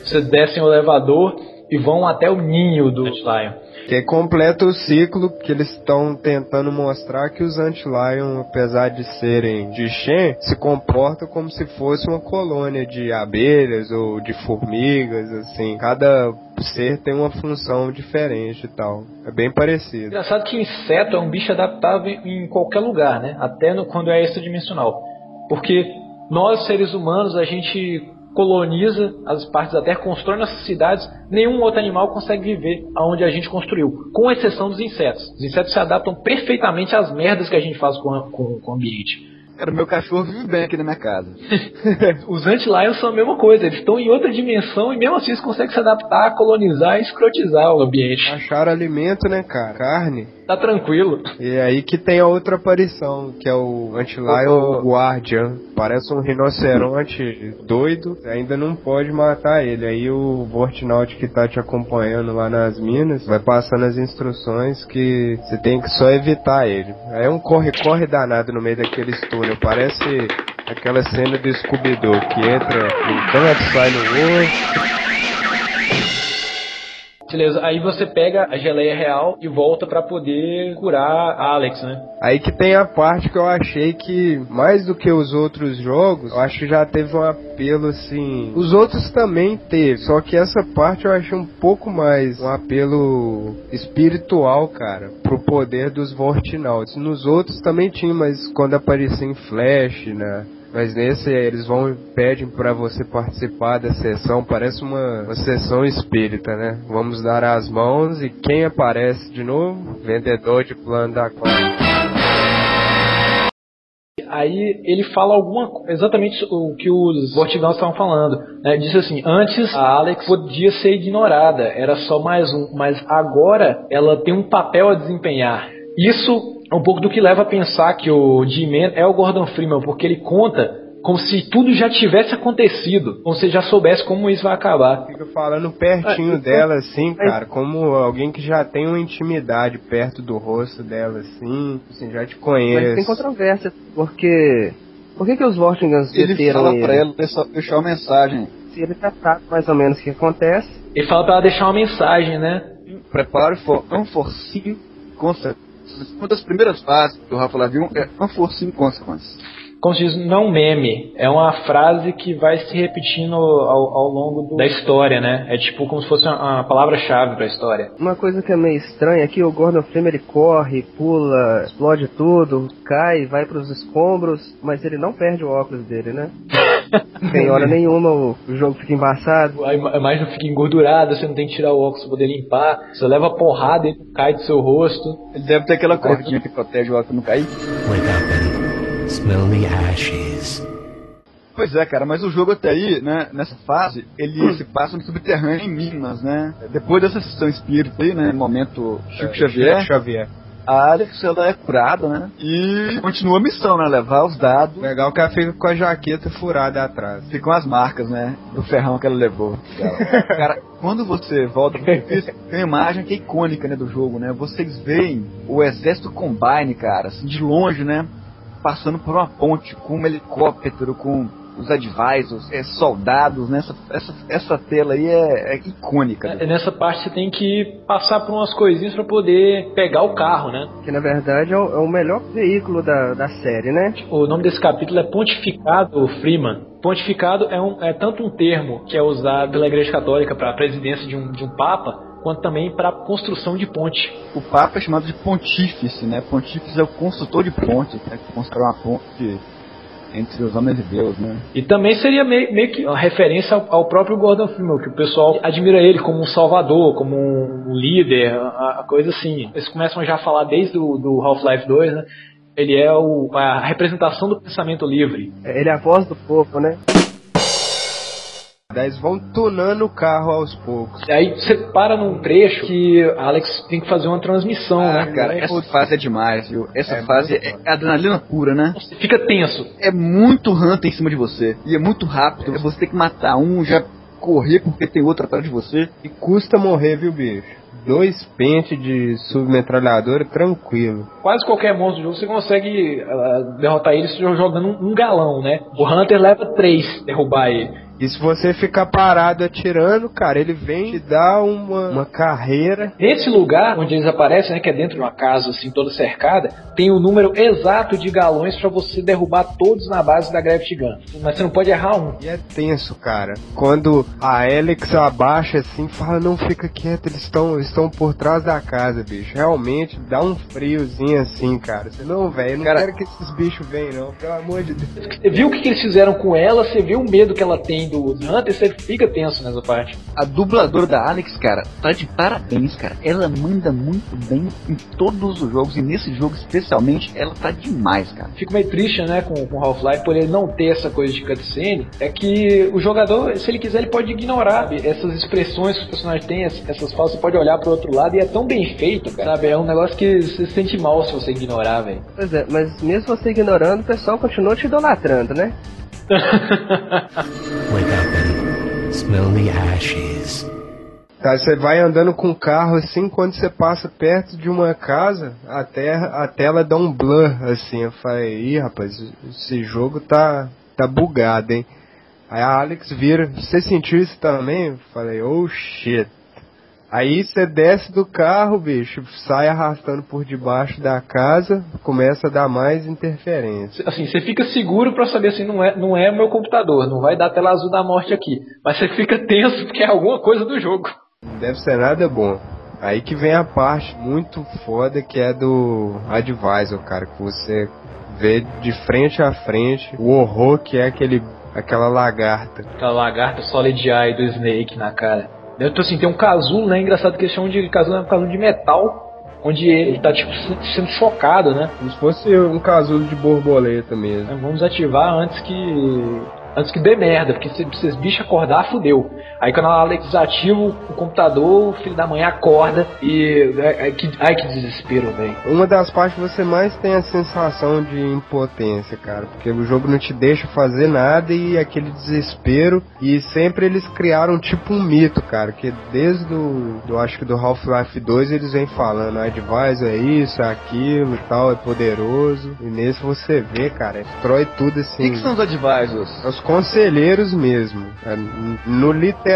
Vocês descem o elevador e vão até o ninho do Lion. Que completa o ciclo que eles estão tentando mostrar que os Antlion, apesar de serem de Shen, se comportam como se fosse uma colônia de abelhas ou de formigas, assim. Cada ser tem uma função diferente e tal. É bem parecido. Engraçado que inseto é um bicho adaptável em qualquer lugar, né? Até no, quando é extradimensional. Porque nós, seres humanos, a gente coloniza as partes da Terra, constrói nossas cidades, nenhum outro animal consegue viver aonde a gente construiu, com exceção dos insetos. Os insetos se adaptam perfeitamente às merdas que a gente faz com, a- com, com o ambiente. Cara, meu cachorro vive bem aqui na minha casa. *laughs* Os anti-lions são a mesma coisa, eles estão em outra dimensão e mesmo assim eles conseguem se adaptar, colonizar e escrotizar o ambiente. Acharam alimento, né, cara? Carne. Tá tranquilo. E aí que tem a outra aparição, que é o Antlion Guardian. Parece um rinoceronte doido, ainda não pode matar ele. Aí o Vortnaut que tá te acompanhando lá nas minas vai passando as instruções que você tem que só evitar ele. Aí é um corre-corre danado no meio daqueles túnel. Parece aquela cena do Scooby-Doo que entra no canto, sai no outro. Beleza, aí você pega a geleia real e volta pra poder curar a Alex, né? Aí que tem a parte que eu achei que, mais do que os outros jogos, eu acho que já teve um apelo assim. Os outros também teve, só que essa parte eu achei um pouco mais um apelo espiritual, cara, pro poder dos Vortinauts. Nos outros também tinha, mas quando aparecia em Flash, né? Mas nesse eles vão e pedem pra você participar da sessão, parece uma, uma sessão espírita, né? Vamos dar as mãos e quem aparece de novo? Vendedor de plano da Clara. Aí ele fala alguma exatamente o que os Vortigãos estavam falando. Né? Diz assim: antes a Alex podia ser ignorada, era só mais um, mas agora ela tem um papel a desempenhar. Isso é um pouco do que leva a pensar que o G-Man é o Gordon Freeman, porque ele conta como se tudo já tivesse acontecido, como se já soubesse como isso vai acabar. Fica falando pertinho dela, assim, cara, como alguém que já tem uma intimidade perto do rosto dela, assim, assim já te Mas tem conhece. controvérsia, porque. Por que, que os Vortingans Ele meteram fala ele? pra ela deixar, deixar uma mensagem. Se ele já sabe mais ou menos o que acontece, Ele fala pra ela deixar uma mensagem, né? Prepare for unforeseen consequences. Uma das primeiras fases do Rafa Lavion é unforeseen consequences. como se diz, não é um meme, é uma frase que vai se repetindo ao, ao longo do- da história, né? É tipo como se fosse uma, uma palavra-chave pra história. uma coisa que é meio estranha aqui, o Gordon Freeman ele corre, pula, explode tudo, cai, vai pros escombros, mas ele não perde o óculos dele, né? *laughs* Tem hora nenhuma o, jogo fica embaçado. A ima- a imagem fica engordurada, você não tem que tirar o óculos pra poder limpar, você leva a porrada e ele cai do seu rosto. Ele deve ter aquela cordinha que protege o óculos não cair. Wake up and smell the ashes. Pois é, cara, mas o jogo até aí, né, nessa fase, ele se passa no subterrâneo em Minas, né? Depois dessa sessão espírita aí, né, momento Chico Xavier, Chico Xavier. A Alex, ela é curada, né? E continua a missão, né, levar os dados. Legal que ela fica com a jaqueta furada atrás. Ficam as marcas, né, do ferrão que ela levou. *laughs* Cara, quando você volta pro difícil, tem uma imagem que é icônica, né, do jogo, né? Vocês veem o exército Combine, cara, assim, de longe, né? Passando por uma ponte com um helicóptero, com os advisors, é, soldados, né? Essa, essa, essa tela aí é, é icônica. É, Nessa parte você tem que passar por umas coisinhas pra poder pegar o carro, né? Que na verdade é o, é o melhor veículo da, da série, né? O nome desse capítulo é Pontificado Freeman. Pontificado é, um, é tanto um termo que é usado pela Igreja Católica para a presidência de um, de um Papa, quanto também para construção de ponte. O Papa é chamado de pontífice, né? Pontífice é o construtor de pontes, né? Que constrói uma ponte entre os homens e Deus, né? E também seria meio, meio que uma referência ao, ao, próprio Gordon Freeman, que o pessoal admira ele como um salvador, como um líder, a, a coisa assim. Eles começam já a falar desde o do Half-Life 2, né? Ele é o, a representação do pensamento livre. Ele é a voz do povo, né? Daí eles vão tunando o carro aos poucos. Aí você para num trecho que Alex tem que fazer uma transmissão, ah, né? cara, essa fase é demais, viu? Essa é fase é adrenalina pura, né? Você fica tenso. É muito hunter em cima de você. E é muito rápido. É você tem que matar um, já correr porque tem outro atrás de você. E custa morrer, viu, bicho? dois pentes de submetralhadora tranquilo. Quase qualquer monstro do jogo você consegue uh, derrotar ele jogando um, um, galão, né? O Hunter leva três derrubar ele. E se você ficar parado atirando, cara, ele vem te dar uma, uma carreira. Nesse lugar onde eles aparecem, né, que é dentro de uma casa assim toda cercada, tem o número exato de galões para você derrubar todos na base da Gravity Gun. Mas você não pode errar um. E é tenso, cara. Quando a Alex abaixa assim, fala, não fica quieto, eles estão estão por trás da casa, bicho. Realmente dá um friozinho assim, cara. Você não, velho, não cara... quero que esses bichos venham, não, pelo amor de Deus. Você viu o que, que eles fizeram com ela, você viu o medo que ela tem do Hunter, você fica tenso nessa parte. A dubladora da Alex, cara, tá de parabéns, cara. Ela manda muito bem em todos os jogos, e nesse jogo especialmente, ela tá demais, cara. Fico meio triste, né, com, com Half-Life, por ele não ter essa coisa de cutscene, é que o jogador, se ele quiser, ele pode ignorar essas expressões que os personagens têm, essas falas, você pode olhar pro outro lado e é tão bem feito, cara, sabe? É um negócio que você se sente mal se você ignorar, velho. Pois é, mas mesmo você ignorando, o pessoal continua te idolatrando, né? Wake up and smell the ashes. Tá, você vai andando com o carro assim, quando você passa perto de uma casa, a, terra, a tela dá um blur assim. Eu falei, ih rapaz, esse jogo tá, tá bugado, hein? Aí a Alex vira, você sentiu isso também? Eu falei, oh shit. Aí você desce do carro, bicho, sai arrastando por debaixo da casa, começa a dar mais interferência. Assim, você fica seguro para saber assim, não é, não é meu computador, não vai dar tela azul da morte aqui. Mas você fica tenso porque é alguma coisa do jogo. Não deve ser nada bom. Aí que vem a parte muito foda que é do Advisor, cara, que você vê de frente a frente o horror que é aquele aquela lagarta. Aquela lagarta Solid Eye do Snake na cara. Então, assim, tem um casulo, né? Engraçado que eles chamam de casulo, é um casulo de metal, onde ele tá, tipo, sendo chocado, né? Como se fosse um casulo de borboleta mesmo. Vamos ativar antes que antes que dê merda, porque se esses bichos acordar, fudeu. Aí quando ela desativa o computador, o filho da mãe acorda e. Ai que, ai, que desespero, velho. Uma das partes que você mais tem a sensação de impotência, cara. Porque o jogo não te deixa fazer nada e aquele desespero. E sempre eles criaram tipo um mito, cara. Que desde do, do acho que do Half-Life 2 eles vêm falando, a Advisor é isso, é aquilo e tal, é poderoso. E nesse você vê, cara, destrói tudo assim. O que, que são os Advisors? Os conselheiros mesmo. É, no literal,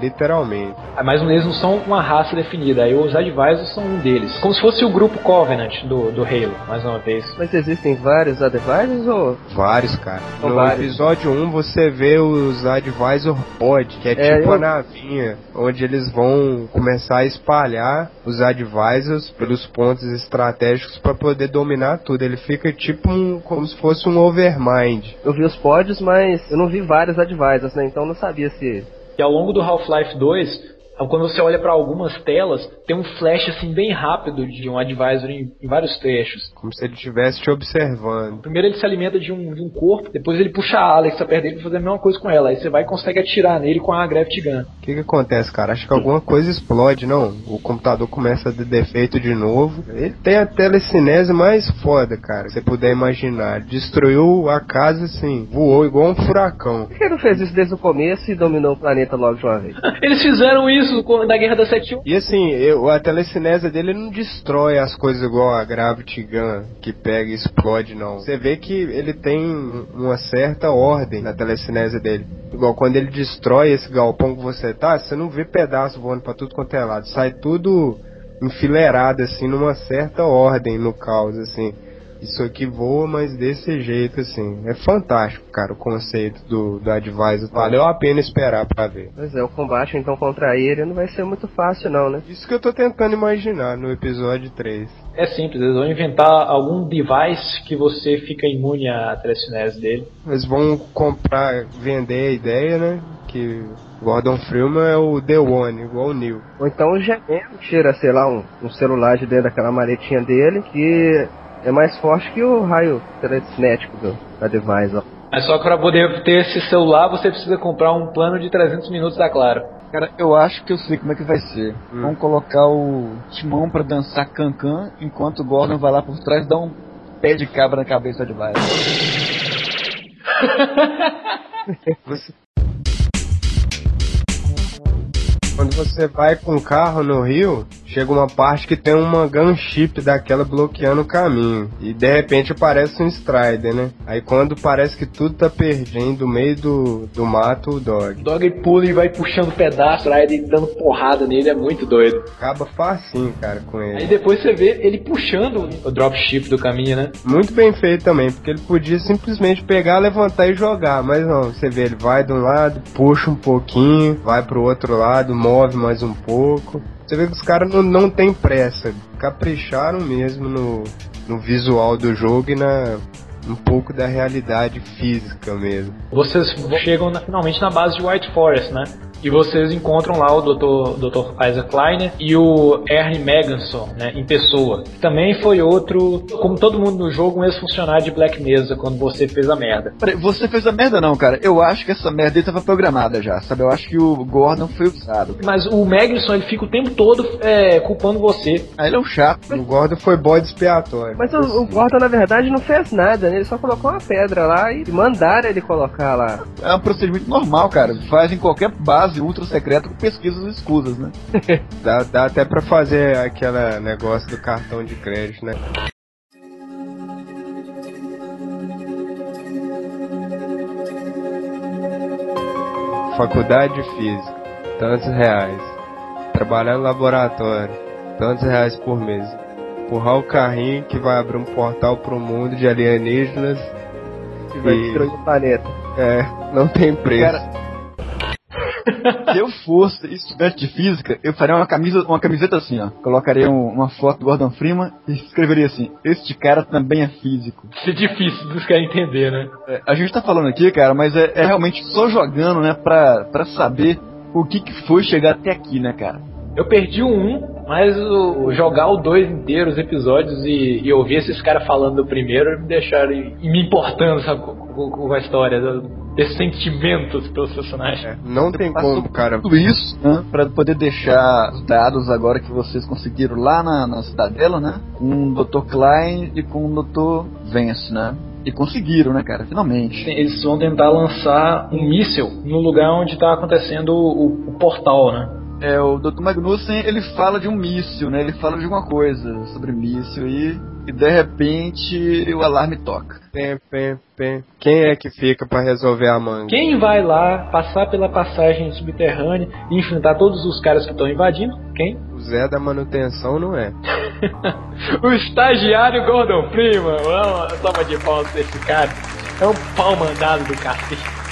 literalmente. Ah, mas eles não são uma raça definida, aí os Advisors são um deles. Como se fosse o grupo Covenant do, do Halo, mais uma vez. Mas existem vários Advisors ou. Vários, cara. no vários. episódio 1 você vê os Advisor Pod, que é, é tipo eu... a navinha, onde eles vão começar a espalhar os Advisors pelos pontos estratégicos para poder dominar tudo. Ele fica tipo um, como se fosse um Overmind. Eu vi os pods, mas eu não vi vários advisors, né? Então eu não sabia se. E ao longo do Half-Life 2, então, quando você olha para algumas telas, tem um flash assim bem rápido de um advisor em, em vários trechos. Como se ele estivesse te observando. Primeiro ele se alimenta de um, de um corpo, depois ele puxa a Alex pra perto dele pra fazer a mesma coisa com ela. Aí você vai e consegue atirar nele com a Gravity Gun. O que que acontece, cara? Acho que alguma coisa explode, não? O computador começa a ter defeito de novo. Ele tem a telecinese mais foda, cara. Se você puder imaginar. Destruiu a casa assim, voou igual um furacão. Por que não fez isso desde o começo e dominou o planeta logo de uma vez? *laughs* Eles fizeram isso isso da Guerra da 71. E assim, eu, a telecinese dele não destrói as coisas igual a Gravity Gun, que pega e explode, não. Você vê que ele tem uma certa ordem na telecinese dele. Igual quando ele destrói esse galpão que você tá, você não vê pedaço voando pra tudo quanto é lado. Sai tudo enfileirado, assim, numa certa ordem no caos, assim. Isso aqui voa, mas desse jeito, assim. É fantástico, cara, o conceito do, do Advisor. Valeu a pena esperar pra ver. Pois é, o combate então contra ele não vai ser muito fácil não, né? Isso que eu tô tentando imaginar no episódio 3. É simples, eles vão inventar algum device que você fica imune à telecinese dele. Eles vão comprar, vender a ideia, né? Que Gordon Freeman é o The One, igual o Neil. Ou então o gemendo tira, sei lá, um, um celular de dentro daquela maletinha dele que é mais forte que o raio telecinético do, da Device, ó. Mas só que pra poder ter esse celular você precisa comprar um plano de 300 minutos da Claro. Cara, eu acho que eu sei como é que vai ser. Vamos colocar o Timão pra dançar cancan, enquanto o Gordon vai lá por trás e dá um pé de cabra na cabeça de Advisor. Você... Quando você vai com o carro no rio, chega uma parte que tem uma gunship daquela bloqueando o caminho. E de repente aparece um Strider, né? Aí quando parece que tudo tá perdendo no meio do, do mato, o Dog. O Dog pula e vai puxando pedaço, ele dando porrada nele, é muito doido. Acaba facinho, cara, com ele. Aí depois você vê ele puxando o dropship do caminho, né? Muito bem feito também, porque ele podia simplesmente pegar, levantar e jogar, mas não, você vê, ele vai de um lado, puxa um pouquinho, vai pro outro lado, move mais um pouco. Você vê que os caras não, não tem pressa, capricharam mesmo no, no visual do jogo e na um pouco da realidade física mesmo. Vocês chegam na- finalmente na base de White Forest, né? E vocês encontram lá o Dr. Dr. Isaac Kleiner e o Ernie Meganson, né, em pessoa. Que também foi outro, como todo mundo no jogo, um ex-funcionário de Black Mesa quando você fez a merda. Peraí, você fez a merda não, cara. Eu acho que essa merda aí tava programada já, sabe? Eu acho que o Gordon foi usado. Mas o Meganson, ele fica o tempo todo é, culpando você. Aí ele é um chato. O Gordon foi bode expiatório. Mas o, o Gordon, na verdade, não fez nada, né? Ele só colocou uma pedra lá e mandaram ele colocar lá. É um procedimento normal, cara. Faz em qualquer base ultra secreta com pesquisas escusas, né? *laughs* Dá, dá até pra fazer aquele negócio do cartão de crédito, né? Faculdade de Física, tantos reais. Trabalhar no laboratório, tantos reais por mês. Empurrar o carrinho que vai abrir um portal pro mundo de alienígenas. Que vai E- destruir o planeta. É, não tem preço. Cara, *laughs* Se eu fosse estudante de física, eu faria uma camisa, uma camiseta assim, ó. Colocaria um- uma foto do Gordon Freeman e escreveria assim: Este cara também é físico. Isso é difícil dos caras entender, né? É, a gente tá falando aqui, cara, mas é, é realmente só jogando, né, pra, pra saber o que que foi chegar até aqui, né, cara. Eu perdi 1, mas o, o jogar o 2 inteiro, os episódios, e, e ouvir esses caras falando do primeiro me deixaram e, me importando, sabe, com, com- com a história, do- desses sentimentos pelos personagens. É, não tem Passou como, cara. Tudo isso, né, pra poder deixar os dados agora que vocês conseguiram lá na, na cidadela, né, com o Dr. Klein e com o Dr. Vance, né. E conseguiram, né, cara, finalmente. Eles vão tentar lançar um míssil no lugar onde está acontecendo o, o portal, né? É, o Dr. Magnussen, ele fala de um míssil, né? Ele fala de alguma coisa sobre míssil e, e de repente o alarme toca. Pem, pem, pem. Quem é que fica pra resolver a manga? Quem vai lá passar pela passagem subterrânea e enfrentar todos os caras que estão invadindo? Quem? O Zé da manutenção não é. *laughs* o estagiário Gordon Freeman. Uma toma de pau desse cara. É um pau mandado do cacete.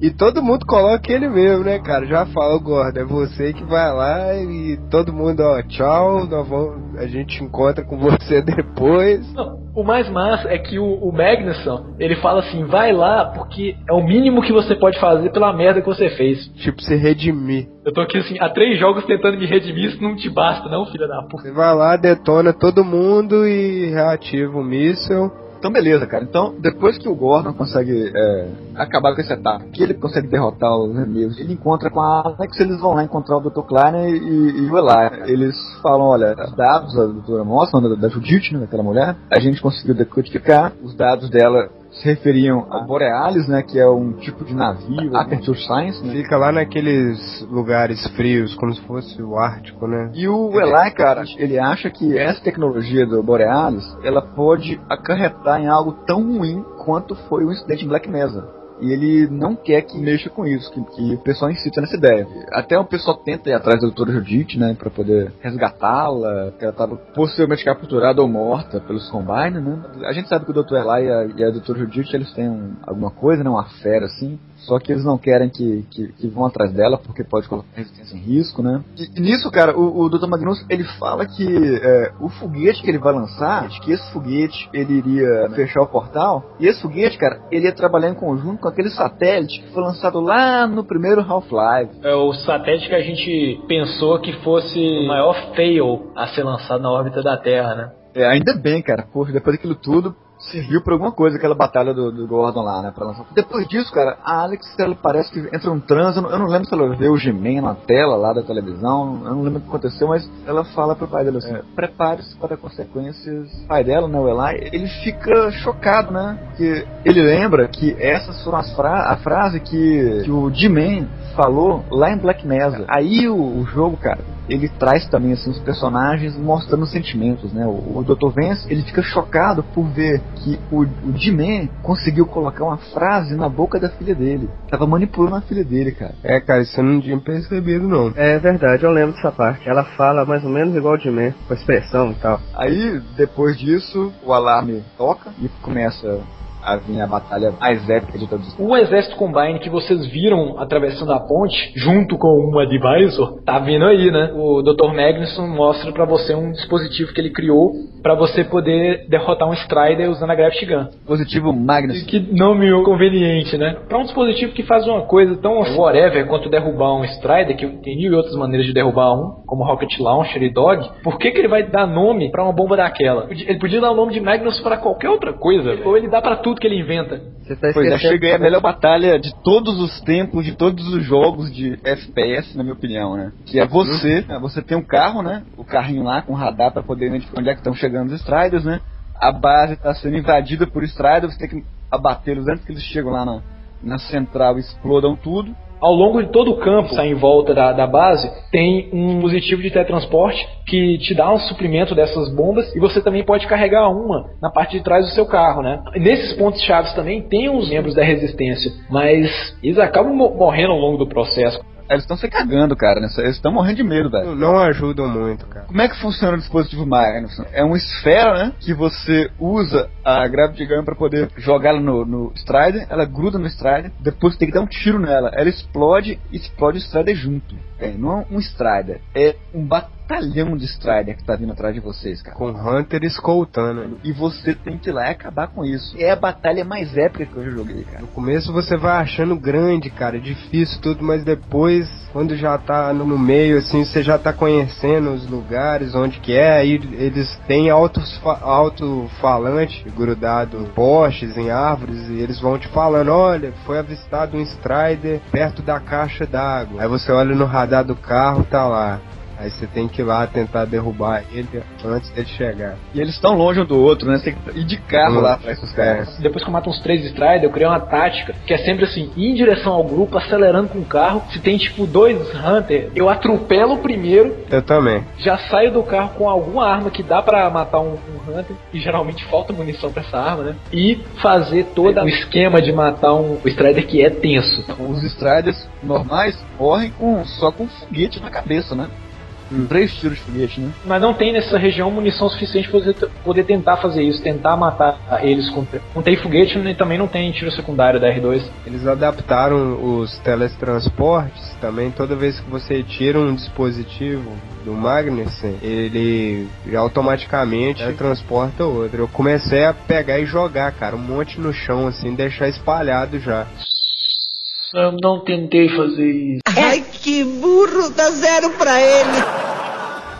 E todo mundo coloca ele mesmo, né, cara? Já fala, Gordo, é você que vai lá e todo mundo, ó, tchau, nós vamos, a gente encontra com você *laughs* depois. Não, o mais massa é que o, o Magnuson, ele fala assim, vai lá porque é o mínimo que você pode fazer pela merda que você fez. Tipo, se redimir. Eu tô aqui assim, há três jogos tentando me redimir, isso não te basta não, filha da puta. Você vai lá, detona todo mundo e reativa o míssil. Então beleza, cara. Então, depois que o Gordon consegue é, acabar com esse ataque, que ele consegue derrotar os inimigos, ele encontra com a Alex, eles vão lá encontrar o Dr. Klein e, e o Eli. Eles falam, olha, os dados da doutora mostram, da, da Judith, né, daquela mulher, a gente conseguiu decodificar, os dados dela se referiam a Borealis, né, que é um tipo de navio, Aperture Science, né, Fica lá naqueles lugares frios, como se fosse o Ártico, né? E o Eli, cara, ele acha que essa tecnologia do Borealis, ela pode acarretar em algo tão ruim quanto foi o incidente em Black Mesa. E ele não quer que mexa com isso, que, que o pessoal insista nessa ideia. Até o pessoal tenta ir atrás da doutora Judith, né, pra poder resgatá-la, que ela tava possivelmente capturada ou morta pelos Combine, né. A gente sabe que o Dr. Eli e a, e a doutora eles têm um, alguma coisa, né, uma fera assim, só que eles não querem que, que, que, vão atrás dela porque pode colocar a resistência em risco, né? E, e nisso, cara, o, o Dr. Magnus ele fala que é, o foguete que ele vai lançar, que esse foguete ele iria fechar o portal, e esse foguete, cara, ele ia trabalhar em conjunto com aquele satélite que foi lançado lá no primeiro Half-Life. É o satélite que a gente pensou que fosse o maior fail a ser lançado na órbita da Terra, né? É, ainda bem, cara, poxa, depois daquilo tudo, serviu pra alguma coisa aquela batalha do, do, Gordon lá, né? Pra lançar. Depois disso, cara, a Alex, ela parece que entra um transe. Eu não, eu não lembro se ela vê o G-Man na tela lá da televisão. Eu não lembro o que aconteceu, mas ela fala pro pai dela assim: é, prepare-se para consequências. O pai dela, né, o Eli, ele fica chocado, né? Que ele lembra que essas foram as fra a frase que, que o G-Man falou lá em Black Mesa. Aí o, o jogo, cara, ele traz também assim os personagens mostrando sentimentos, né? O, o Dr. Vance, ele fica chocado por ver que o, o D-Man conseguiu colocar uma frase na boca da filha dele. Tava manipulando a filha dele, cara. É, cara, isso eu não tinha percebido, não. É verdade, eu lembro dessa parte. Ela fala mais ou menos igual o D-Man, com a expressão e tal. Aí, depois disso, o alarme toca e começa a vir a batalha mais épica de todos. O exército Combine que vocês viram atravessando a ponte, junto com uma Divisor, tá vindo aí, né? O Dr. Magnuson mostra para você um dispositivo que ele criou para você poder derrotar um Strider usando a Gravity Gun. Dispositivo Magnus. Que nome conveniente, né? Para um dispositivo que faz uma coisa tão whatever quanto derrubar um Strider, que tem mil e outras maneiras de derrubar um, como Rocket Launcher e Dog, por que, que ele vai dar nome para uma bomba daquela? Ele podia dar o nome de Magnus para qualquer outra coisa, ou ele dá para tudo que ele inventa. Tá pois é, chega aí a melhor batalha de todos os tempos, de todos os jogos de FPS, na minha opinião, né? Que é você, né? você tem um carro, né? O carrinho lá com radar para poder identificar onde é que estão chegando os Striders, né? A base está sendo invadida por Striders, você tem que abatê-los antes que eles chegam lá na, na central e explodam tudo ao longo de todo o campo em volta da, da, base, tem um dispositivo de teletransporte que te dá um suprimento dessas bombas e você também pode carregar uma na parte de trás do seu carro, né? Nesses pontos chaves também tem os membros da resistência, mas eles acabam morrendo ao longo do processo. Eles estão se cagando, cara. Né? Eles estão morrendo de medo, velho. Não ajudam muito, cara. Como é que funciona o dispositivo Magnus? É uma esfera, né? Que você usa a Gravity Gun pra poder jogá-la no, no Strider. Ela gruda no Strider. Depois tem que dar um tiro nela. Ela explode e explode o Strider junto. É, não é um Strider. É um batalhão batalhão de Strider que tá vindo atrás de vocês, cara. Com Hunter escoltando. E você tem que ir lá e acabar com isso. É a batalha mais épica que eu já joguei, cara. No começo você vai achando grande, cara, difícil tudo, mas depois, quando já tá no meio, assim, você já tá conhecendo os lugares, onde que é, aí eles têm alto-falante grudado em postes, em árvores, e eles vão te falando, olha, foi avistado um Strider perto da caixa d'água. Aí você olha no radar do carro, tá lá. Aí você tem que ir lá tentar derrubar ele antes dele chegar. E eles estão longe um do outro, né? Você tem que ir de carro hum, lá pra esses caras. É. Depois que eu mato uns três Strider, eu criei uma tática que é sempre assim: ir em direção ao grupo, acelerando com o carro. Se tem tipo dois Hunter, eu atropelo o primeiro. Eu também. Já saio do carro com alguma arma que dá para matar um, um, Hunter. E geralmente falta munição pra essa arma, né? E fazer todo o esquema de matar um Strider que é tenso. Os Striders normais morrem com, só com foguete na cabeça, né? Três tiros de foguete, né? Mas não tem nessa região munição suficiente para você poder tentar fazer isso, tentar matar eles com. Não tem foguete e também não tem tiro secundário da R2. Eles adaptaram os teletransportes também. Toda vez que você tira um dispositivo do Magnussen, ele automaticamente transporta outro. Eu comecei a pegar e jogar, cara, um monte no chão, assim, deixar espalhado já. Eu não tentei fazer isso. Ai, que burro, dá zero pra ele.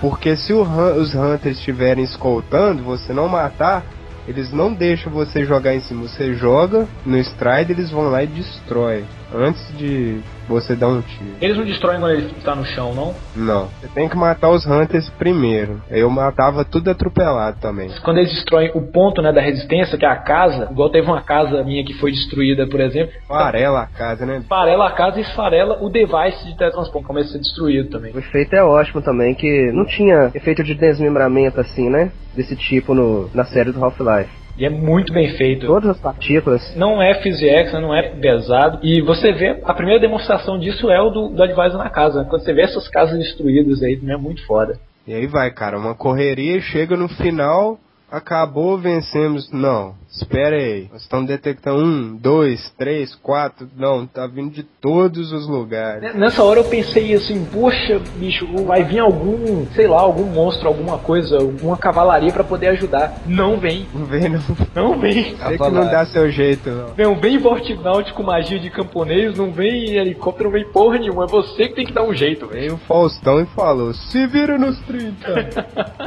Porque se os Hunters estiverem escoltando, você não matar, eles não deixam você jogar em cima. Você joga no stride, eles vão lá e destrói. Antes de você dar um tiro. Eles não destroem quando ele está no chão, não? Não. Você tem que matar os Hunters primeiro. Eu matava tudo atropelado também. Quando eles destroem o ponto né, da resistência, que é a casa, igual teve uma casa minha que foi destruída, por exemplo. Farela a casa, né? Farela a casa e esfarela o device de teletransporte, começa a ser destruído também. O efeito é ótimo também, que não tinha efeito de desmembramento assim, né? Desse tipo no, na série do Half-Life. E é muito bem feito. Todas as partículas. Não é PhysiX, não é pesado. E você vê, a primeira demonstração disso é o do, do Advisor na casa. Quando você vê essas casas destruídas aí, é muito foda. E aí vai, cara, uma correria, chega no final, acabou, vencemos. Não, espera aí. Nós estamos detectando um, dois, três, quatro. Não, tá vindo de todos os lugares. Nessa hora eu pensei assim, poxa, bicho, vai vir algum, sei lá, algum monstro, alguma coisa, alguma cavalaria pra poder ajudar. Não vem. Não vem, não. Não vem. Sei *laughs* que não dá seu jeito, não. Não vem Vortignaut com magia de camponês, não vem helicóptero, não vem porra nenhuma. É você que tem que dar um jeito, velho. Veio o Faustão e falou: se vira nos 30.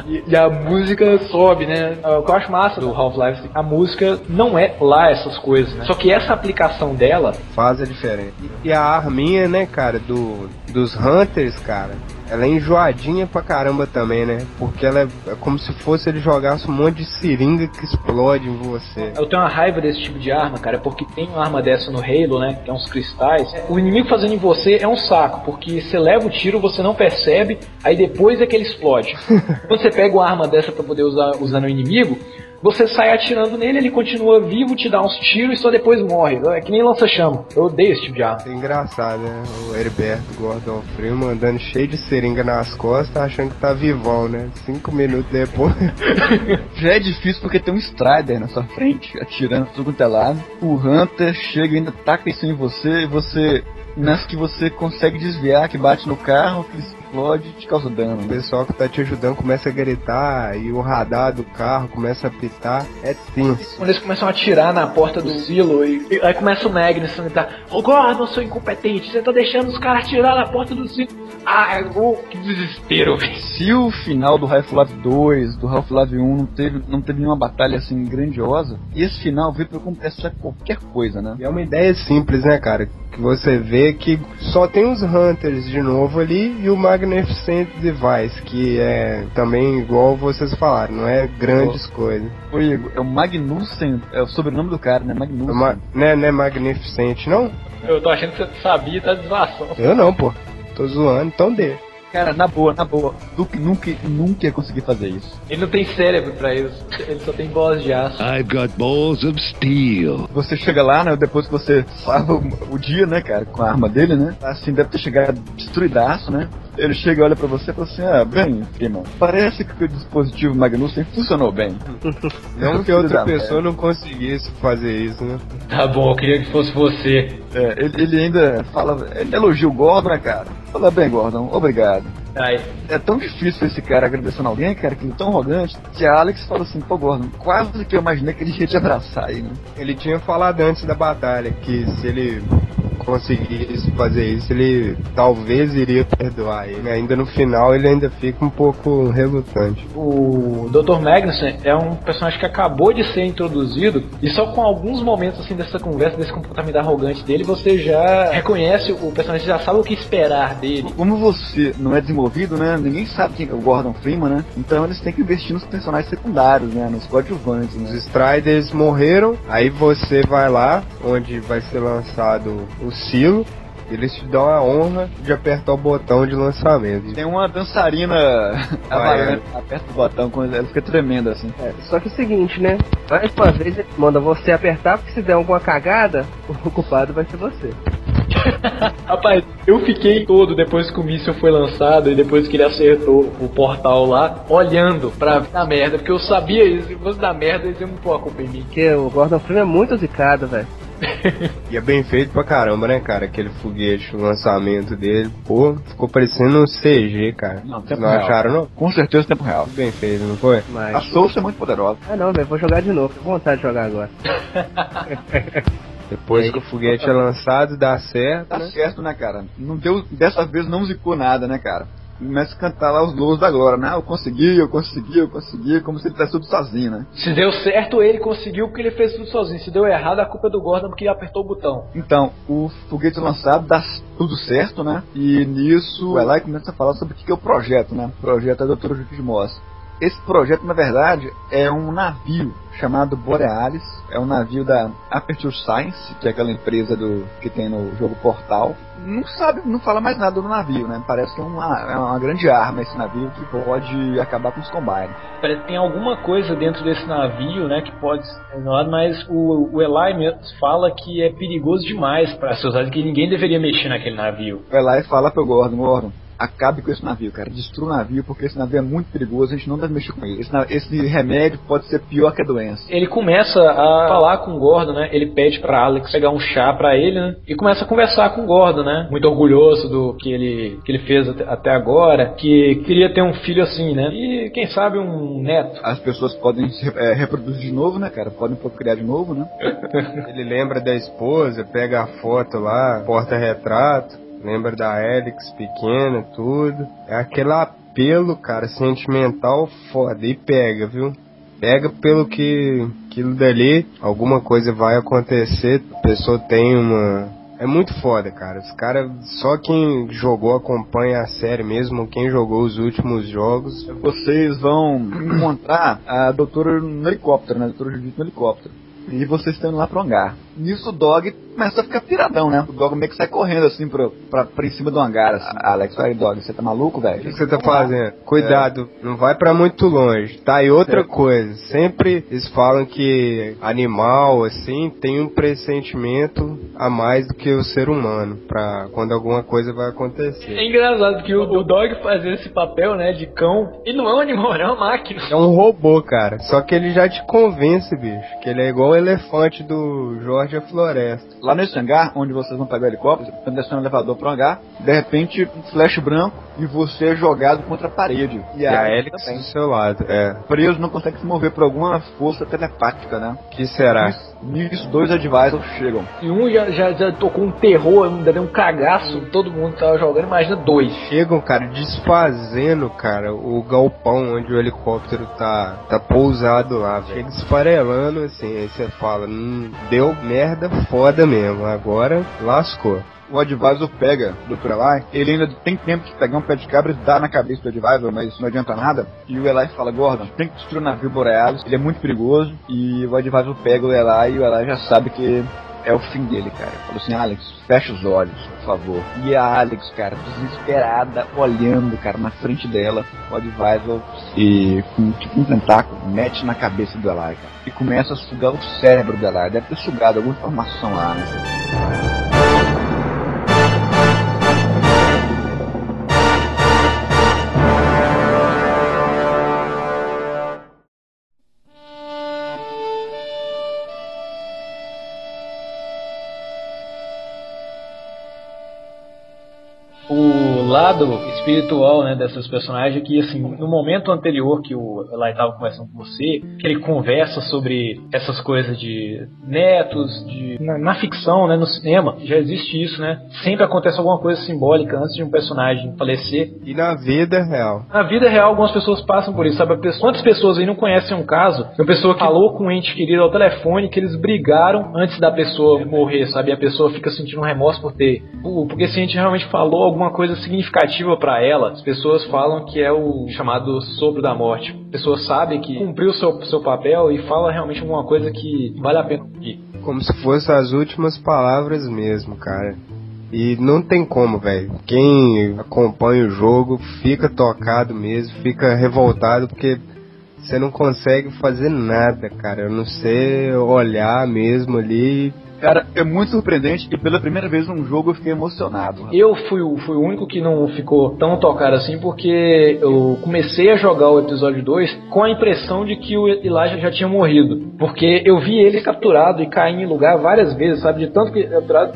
*laughs* E, e a música sobe, né? O que eu acho massa do Half-Life, a música não é lá essas coisas, né? Só que essa aplicação dela Faz a diferença. E a arminha, né, cara, do, dos Hunters, cara, ela é enjoadinha pra caramba também, né? Porque ela é, é como se fosse ele jogasse um monte de seringa que explode em você. Eu tenho uma raiva desse tipo de arma, cara, porque tem uma arma dessa no Halo, né? Que é uns cristais. O inimigo fazendo em você é um saco, porque você leva o tiro, você não percebe, aí depois é que ele explode. *laughs* Quando você pega uma arma dessa pra poder usar, usar no inimigo, você sai atirando nele, ele continua vivo, te dá uns tiros e só depois morre. É que nem lança-chama. Eu odeio esse tipo de arma. É engraçado, né? O Heriberto Gordon Freeman andando cheio de seringa nas costas, achando que tá vivão, né? Cinco minutos depois. *laughs* Já é difícil porque tem um Strider na sua frente, atirando tudo quanto é lado. O Hunter chega e ainda taca isso em você e você. Nessa que você consegue desviar, que bate no carro, que explode e te causa dano. O pessoal que tá te ajudando começa a gritar e o radar do carro começa a pitar. É tenso. Quando eles começam a atirar na porta do silo, e, e aí começa o Magnus a gritar: Ô Gordon, seu incompetente, você tá deixando os caras atirar na porta do silo. Ah, oh, que desespero, velho. Se o final do Half-Life 2, do Half-Life 1 não teve, não teve nenhuma batalha assim grandiosa, esse final veio pra compensar qualquer coisa, né? E é uma ideia simples, né, cara? Que você vê que só tem os Hunters de novo ali e o Magnificent Device, que é também igual vocês falaram, não é grandes coisas. Ô Igor, é o Magnussen, é o sobrenome do cara, né? Magnussen. ma- Não é, não é Magnificent, não? Eu tô achando que você sabia e tá desvação. Eu não, pô. Tô zoando, então dê. Cara, na boa, na boa, Duke nunca, nunca ia conseguir fazer isso. Ele não tem cérebro pra isso, ele só tem bolas de aço. I've got balls of steel. Você chega lá, né? Depois que você salva o, o dia, né, cara, com a arma dele, né? Assim, deve ter chegado destruidaço, né? Ele chega e olha pra você e fala assim: Ah, bem, irmão, parece que o dispositivo Magnussen funcionou bem. Não que outra pessoa não conseguisse fazer isso, né? Tá bom, eu queria que fosse você. É, ele, ele ainda fala, ele elogia o Gordon, né, cara? Fala bem, Gordon, obrigado. Aí, É tão difícil esse cara agradecendo alguém, cara, que ele é tão arrogante, que a Alex fala assim, pô, Gordon, quase que eu imaginei que ele ia te abraçar aí, né? Ele tinha falado antes da batalha que se ele conseguisse fazer isso, ele talvez iria perdoar ele. Ainda no final ele ainda fica um pouco relutante. o Dr. Magnussen é um personagem que acabou de ser introduzido e só com alguns momentos assim dessa conversa, desse comportamento arrogante dele, você já reconhece o personagem, já sabe o que esperar dele. Como você não é desenvolvido, né? Ninguém sabe quem é o Gordon Freeman, né? Então eles têm que investir nos personagens secundários, né? Nos coadjuvantes, Os né? Striders morreram, aí você vai lá, onde vai ser lançado o silo, eles te dão a honra de apertar o botão de lançamento. Tem uma dançarina *laughs* havaiana, aperta o botão quando ela fica tremenda assim. É, só que é o seguinte, né? Mais uma vez ele manda você apertar, porque se der alguma cagada, *laughs* o culpado vai ser você. *laughs* Rapaz, eu fiquei todo depois que o míssil foi lançado e depois que ele acertou o portal lá, olhando pra dar merda, porque eu sabia isso, se fosse dar merda, eles iam pôr a culpa em mim. Porque o Gordon Freeman é muito zicado, velho. E é bem feito pra caramba, né, cara? Aquele foguete, o lançamento dele. Pô, ficou parecendo um CG, cara. Não, tempo não real. acharam, não? Com certeza tempo real. Bem feito, não foi? A Mas. Soul é muito poderosa. Ah não, velho, vou jogar de novo. Tô com vontade de jogar agora. *laughs* Depois que o foguete é lançado, dá certo, Tá né? certo, né, cara? Não deu, dessa vez não zicou nada, né, cara? Começa a cantar lá os louros da glória, né? Ah, Eu consegui, eu consegui, eu consegui, como se ele tivesse tudo sozinho, né? Se deu certo, ele conseguiu porque ele fez tudo sozinho. Se deu errado, a culpa é do Gordon porque apertou o botão. Então, o foguete lançado dá tudo certo, né? E nisso vai lá e começa a falar sobre o que é o projeto, né? O projeto é Dr. De Moss. Esse projeto, na verdade, é um navio chamado Borealis. É um navio da Aperture Science, que é aquela empresa do que tem no jogo Portal. Não sabe, não fala mais nada do navio, né? Parece que é uma, é uma grande arma esse navio que pode acabar com os Combine. Parece que tem alguma coisa dentro desse navio, né, que pode ser mas o, o Eli fala que é perigoso demais para ser usado, que ninguém deveria mexer naquele navio. O Eli fala pro Gordon, Gordon, acabe com esse navio, cara. Destrua o navio, porque esse navio é muito perigoso, a gente não deve mexer com ele. Esse, esse remédio pode ser pior que a doença. Ele começa a falar com o Gordon, né? Ele pede pra Alex pegar um chá pra ele, né? E começa a conversar com o Gordon, né? Muito orgulhoso do que ele, que ele fez até, até agora, que queria ter um filho assim, né? E quem sabe um neto. As pessoas podem se é, reproduzir de novo, né, cara? Podem procriar de novo, né? *laughs* Ele lembra da esposa, pega a foto lá, porta-retrato, lembra da Alex pequena, tudo. É aquele apelo, cara, sentimental foda. E pega, viu? Pega pelo que aquilo dali, alguma coisa vai acontecer, a pessoa tem uma. É muito foda, cara. Os caras, só quem jogou acompanha a série mesmo, quem jogou os últimos jogos. Vocês vão encontrar a doutora no helicóptero, né? A doutora Judith no helicóptero. E vocês estão indo lá pro hangar. Nisso o Dog começa a ficar piradão, né? O Dog meio que sai correndo assim pra, pra, pra em cima do hangar, assim. Alex, vai, Dog, você tá maluco, velho? O que você tá fazendo? Cuidado, não vai pra muito longe, tá? E outra coisa, sempre eles falam que animal, assim, tem um pressentimento a mais do que o ser humano, pra quando alguma coisa vai É acontecer. engraçado que o, o Dog fazer esse papel, né, de cão, ele não é um animal, ele é uma máquina. É um robô, cara. Só que ele já te convence, bicho. Que ele é igual o elefante do Jorge a Floresta. Lá nesse hangar, onde vocês vão pegar o helicóptero, estão descendo o elevador pro hangar, de repente, um flash branco e você é jogado contra a parede. E a Alex do seu lado, é. Preso, não consegue se mover por alguma força telepática, né? que será? Nisso, dois advisors chegam. E um já, já, já tocou um terror, ainda deu um cagaço, todo mundo tava jogando, imagina dois. Chegam, cara, desfazendo, cara, o galpão onde o helicóptero tá, tá pousado lá, velho. Chega esfarelando, assim, aí você fala, hum, deu merda foda mesmo, agora lascou. O advisor pega o Dr. Eli, ele ainda tem tempo de pegar um pé de cabra e dar na cabeça do advisor, mas isso não adianta nada. E o Eli fala, Gordon, tem que destruir o navio Borealis, ele é muito perigoso. E o advisor pega o Eli e o Eli já sabe que é o fim dele, cara. Falou assim, Alex, fecha os olhos, por favor. E a Alex, cara, desesperada, olhando, cara, na frente dela, o advisor e com tipo um tentáculo, mete na cabeça do Eli, cara. E começa a sugar o cérebro do Eli. Deve ter sugado alguma informação lá, né? Lado espiritual, né, dessas personagens é que, assim, no momento anterior que o Eli tava conversando com você, que ele conversa sobre essas coisas de netos, de... Na, na ficção, né, no cinema, já existe isso, né? Sempre acontece alguma coisa simbólica antes de um personagem falecer. E na vida real? Na vida real, algumas pessoas passam por isso, sabe? Pessoa- Quantas pessoas aí não conhecem um caso de uma pessoa que falou com um ente querido ao telefone que eles brigaram antes da pessoa morrer, sabe? E a pessoa fica sentindo um remorso por ter. Porque esse ente realmente falou alguma coisa significativa ela. As pessoas falam que é o chamado sopro da morte. A pessoa sabe que cumpriu seu, seu papel e fala realmente alguma coisa que vale a pena ouvir. Como se fossem as últimas palavras mesmo, cara. E não tem como, velho. Quem acompanha o jogo fica tocado mesmo, fica revoltado porque você não consegue fazer nada, cara. A não ser olhar mesmo ali. Cara, é muito surpreendente e pela primeira vez num jogo eu fiquei emocionado. Eu fui, fui o único que não ficou tão tocado assim, porque eu comecei a jogar o episódio 2 com a impressão de que o Elijah já tinha morrido. Porque eu vi ele capturado e cair em lugar várias vezes, sabe? De tanto que.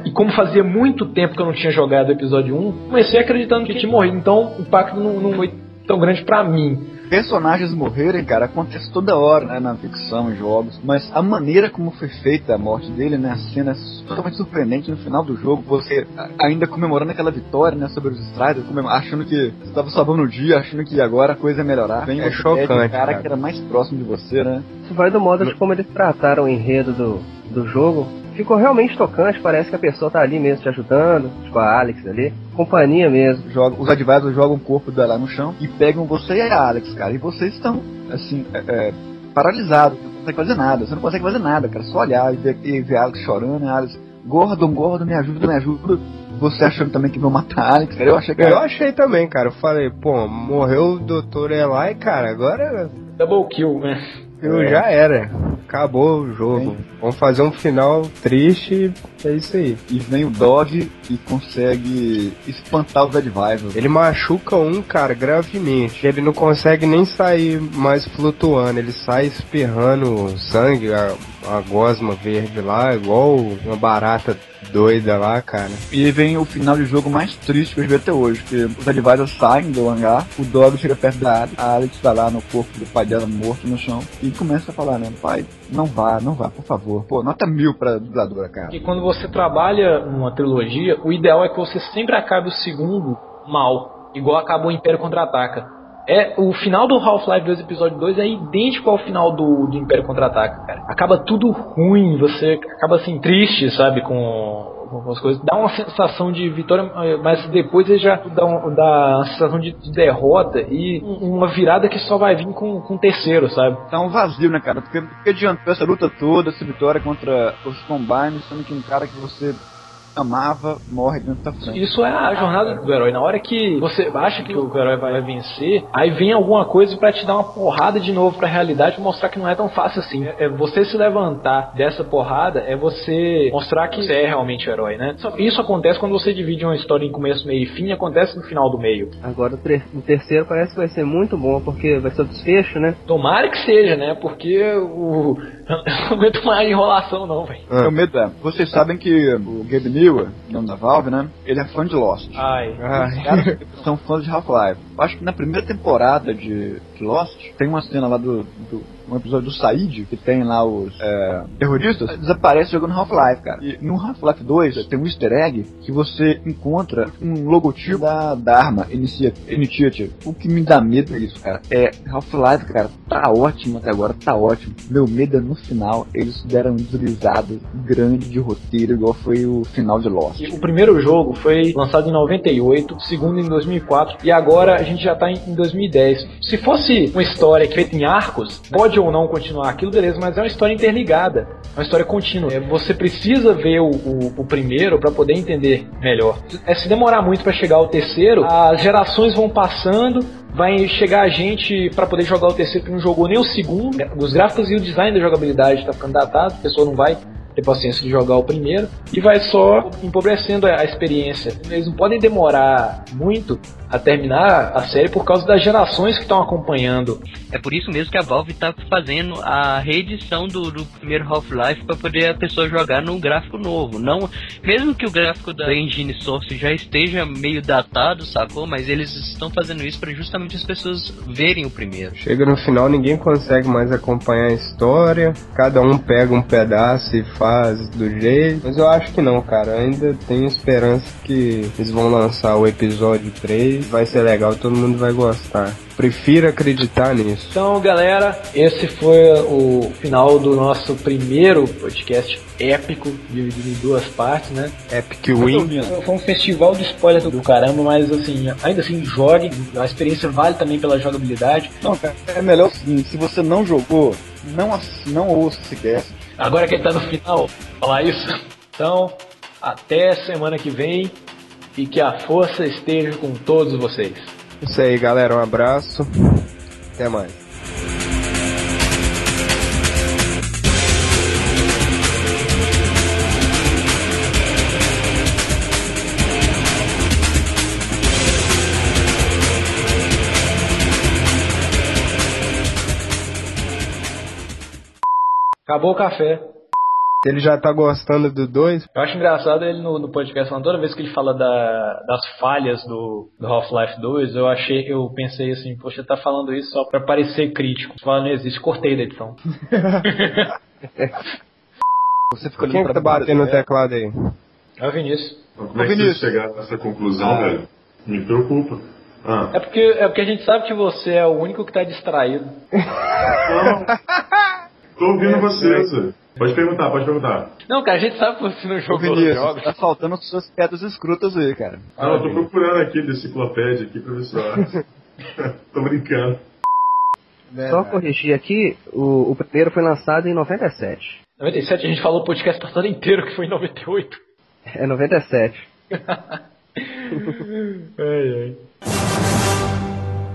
E como fazia muito tempo que eu não tinha jogado o episódio 1, comecei acreditando que tinha morrido. Então o impacto não, não foi tão grande pra mim. Personagens morrerem, cara, acontece toda hora, né, na ficção, em jogos, mas a maneira como foi feita a morte dele, né, a cena é totalmente surpreendente no final do jogo, você ainda comemorando aquela vitória, né, sobre os Striders, comem- achando que você estava salvando o dia, achando que agora a coisa ia melhorar. Vem É você chocante, cara, cara. que era mais próximo de você, né. Isso vai do modo de como eles trataram o enredo do, do jogo. Ficou realmente tocante, parece que a pessoa tá ali mesmo te ajudando, tipo a Alex ali. Companhia mesmo. Joga, os adversários jogam o corpo dela no chão e pegam você e a Alex, cara, e vocês estão, assim, é, é, paralisados. consegue fazer nada. Você não consegue fazer nada, cara. Só olhar e ver, e ver Alex chorando, e Alex, Gordon, Gordon, me ajuda, me ajuda. Você achando também que vão matar Alex, cara. Eu achei que Eu achei também, cara. Eu falei, pô, morreu o Dr. Eli, cara, agora Double kill, né? eu já era. Acabou o jogo. Vamos fazer um final triste, é isso aí. E vem o Dog e consegue espantar os Advisors. Ele machuca um, cara, gravemente. Ele não consegue nem sair mais flutuando. Ele sai espirrando sangue, a, a gosma verde lá, igual uma barata doida lá, cara. E aí vem o final de jogo mais triste que eu vi até hoje, que os Advisors saem do hangar, o Dog chega perto da Alex, a Alex tá lá no corpo do pai dela morto no chão, e começa a falar, né, pai, não vá, não vá, por favor. Pô, nota mil pra dubladora, cara. E quando você trabalha numa trilogia, o ideal é que você sempre acabe o segundo mal, igual acabou o Império Contra-Ataca. É, o final do Half-Life 2 episódio 2 é idêntico ao final do, do Império Contra-Ataca, cara. Acaba tudo ruim, você acaba assim triste, sabe, com, com as coisas. Dá uma sensação de vitória, mas depois ele já dá, um- dá uma sensação de, de derrota e um- uma virada que só vai vir com, com o terceiro, sabe? Tá um vazio, né, cara? Porque, porque adiantou essa luta toda, essa vitória contra os Combines, sendo que um cara que você amava morre dentro da frente. Isso é a jornada do herói. Na hora que você acha que o herói vai vencer, aí vem alguma coisa pra te dar uma porrada de novo pra realidade e mostrar que não é tão fácil assim. É você se levantar dessa porrada, é você mostrar que você é realmente o herói, né? Isso acontece quando você divide uma história em começo, meio e fim, acontece no final do meio. Agora o, terceiro parece que vai ser muito bom, porque vai ser o desfecho, né? Tomara que seja, né? Porque o. *laughs* Eu não aguento mais enrolação, não, velho. Meu medo é, vocês sabem que o Gabe Newell, dono da Valve, né? Ele é fã de Lost. Ai. Caras são fãs de Half-Life. Acho que na primeira temporada de Lost, tem uma cena lá do, do- um episódio do Said, que tem lá os é, terroristas, desaparece jogando Half-Life, cara. E no Half-Life 2 tem um easter egg que você encontra um logotipo da, da arma, Inicia- Initiative. O que me dá medo é isso, cara. É, Half-Life, cara, tá ótimo até agora, tá ótimo. Meu medo é no final, eles deram um deslizado grande de roteiro, igual foi o final de Lost. O primeiro jogo foi lançado em 98, o segundo em 2004 e agora a gente já tá em em 2010. Se fosse uma história feita em arcos, pode ou não continuar aquilo, beleza, mas é uma história interligada, é uma história contínua. É, Você precisa ver o, o- o primeiro para poder entender melhor. É, se demorar muito para chegar ao terceiro, as gerações vão passando, vai chegar a gente para poder jogar o terceiro que não jogou nem o segundo. Os gráficos e o design da jogabilidade tá ficando datado, a pessoa não vai ter paciência de jogar o primeiro e vai só empobrecendo a experiência. Eles não podem demorar muito a terminar a série por causa das gerações que estão acompanhando. É por isso mesmo que a Valve tá fazendo a reedição do, do primeiro Half-Life para poder a pessoa jogar num gráfico novo. Não, mesmo que o gráfico da engine source já esteja meio datado, sacou? Mas eles estão fazendo isso para justamente as pessoas verem o primeiro. Chega no final, ninguém consegue mais acompanhar a história. Cada um pega um pedaço e faz do jeito. Mas eu acho que não, cara. Eu ainda tenho esperança que eles vão lançar o episódio 3. Vai ser legal, todo mundo vai gostar. Prefiro acreditar nisso. Então, galera, esse foi o final do nosso primeiro podcast épico, dividido em duas partes, né? Epic Win. Foi um festival de spoiler do caramba, mas assim, ainda assim, jogue. A experiência vale também pela jogabilidade. Não, cara, é melhor o seguinte, se você não jogou, não, não ouça esse cast. Agora que ele tá no final, falar isso. Então, até semana que vem e que a força esteja com todos vocês. Isso aí, galera. Um abraço. Até mais. Acabou o café. Ele já tá gostando do 2? Eu acho engraçado ele no, no podcast falando, toda vez que ele fala da- das falhas do, do Half-Life 2, eu achei, eu pensei assim, poxa, tá falando isso só pra parecer crítico. Fala, não existe, cortei da edição. *laughs* Você fica Quem que tá batendo no teclado aí? É o Vinícius. Como é que vocês chegaram nessa conclusão, velho? Me preocupa. Ah, É porque, é porque a gente sabe que você é o único que tá distraído. *laughs* tô ouvindo vocês. velho. Pode perguntar, pode perguntar. Não, cara, a gente sabe que você não jogou Ô, jogo. jogos. Tá faltando com suas pedras escrutas aí, cara. Ah, eu tô procurando aqui da enciclopédia aqui pra ver se *laughs* Tô brincando. É, Só corrigir aqui, o, o, primeiro foi lançado em 97. 97? A gente falou o podcast passado inteiro que foi em 98. É 97. *laughs* ai, ai.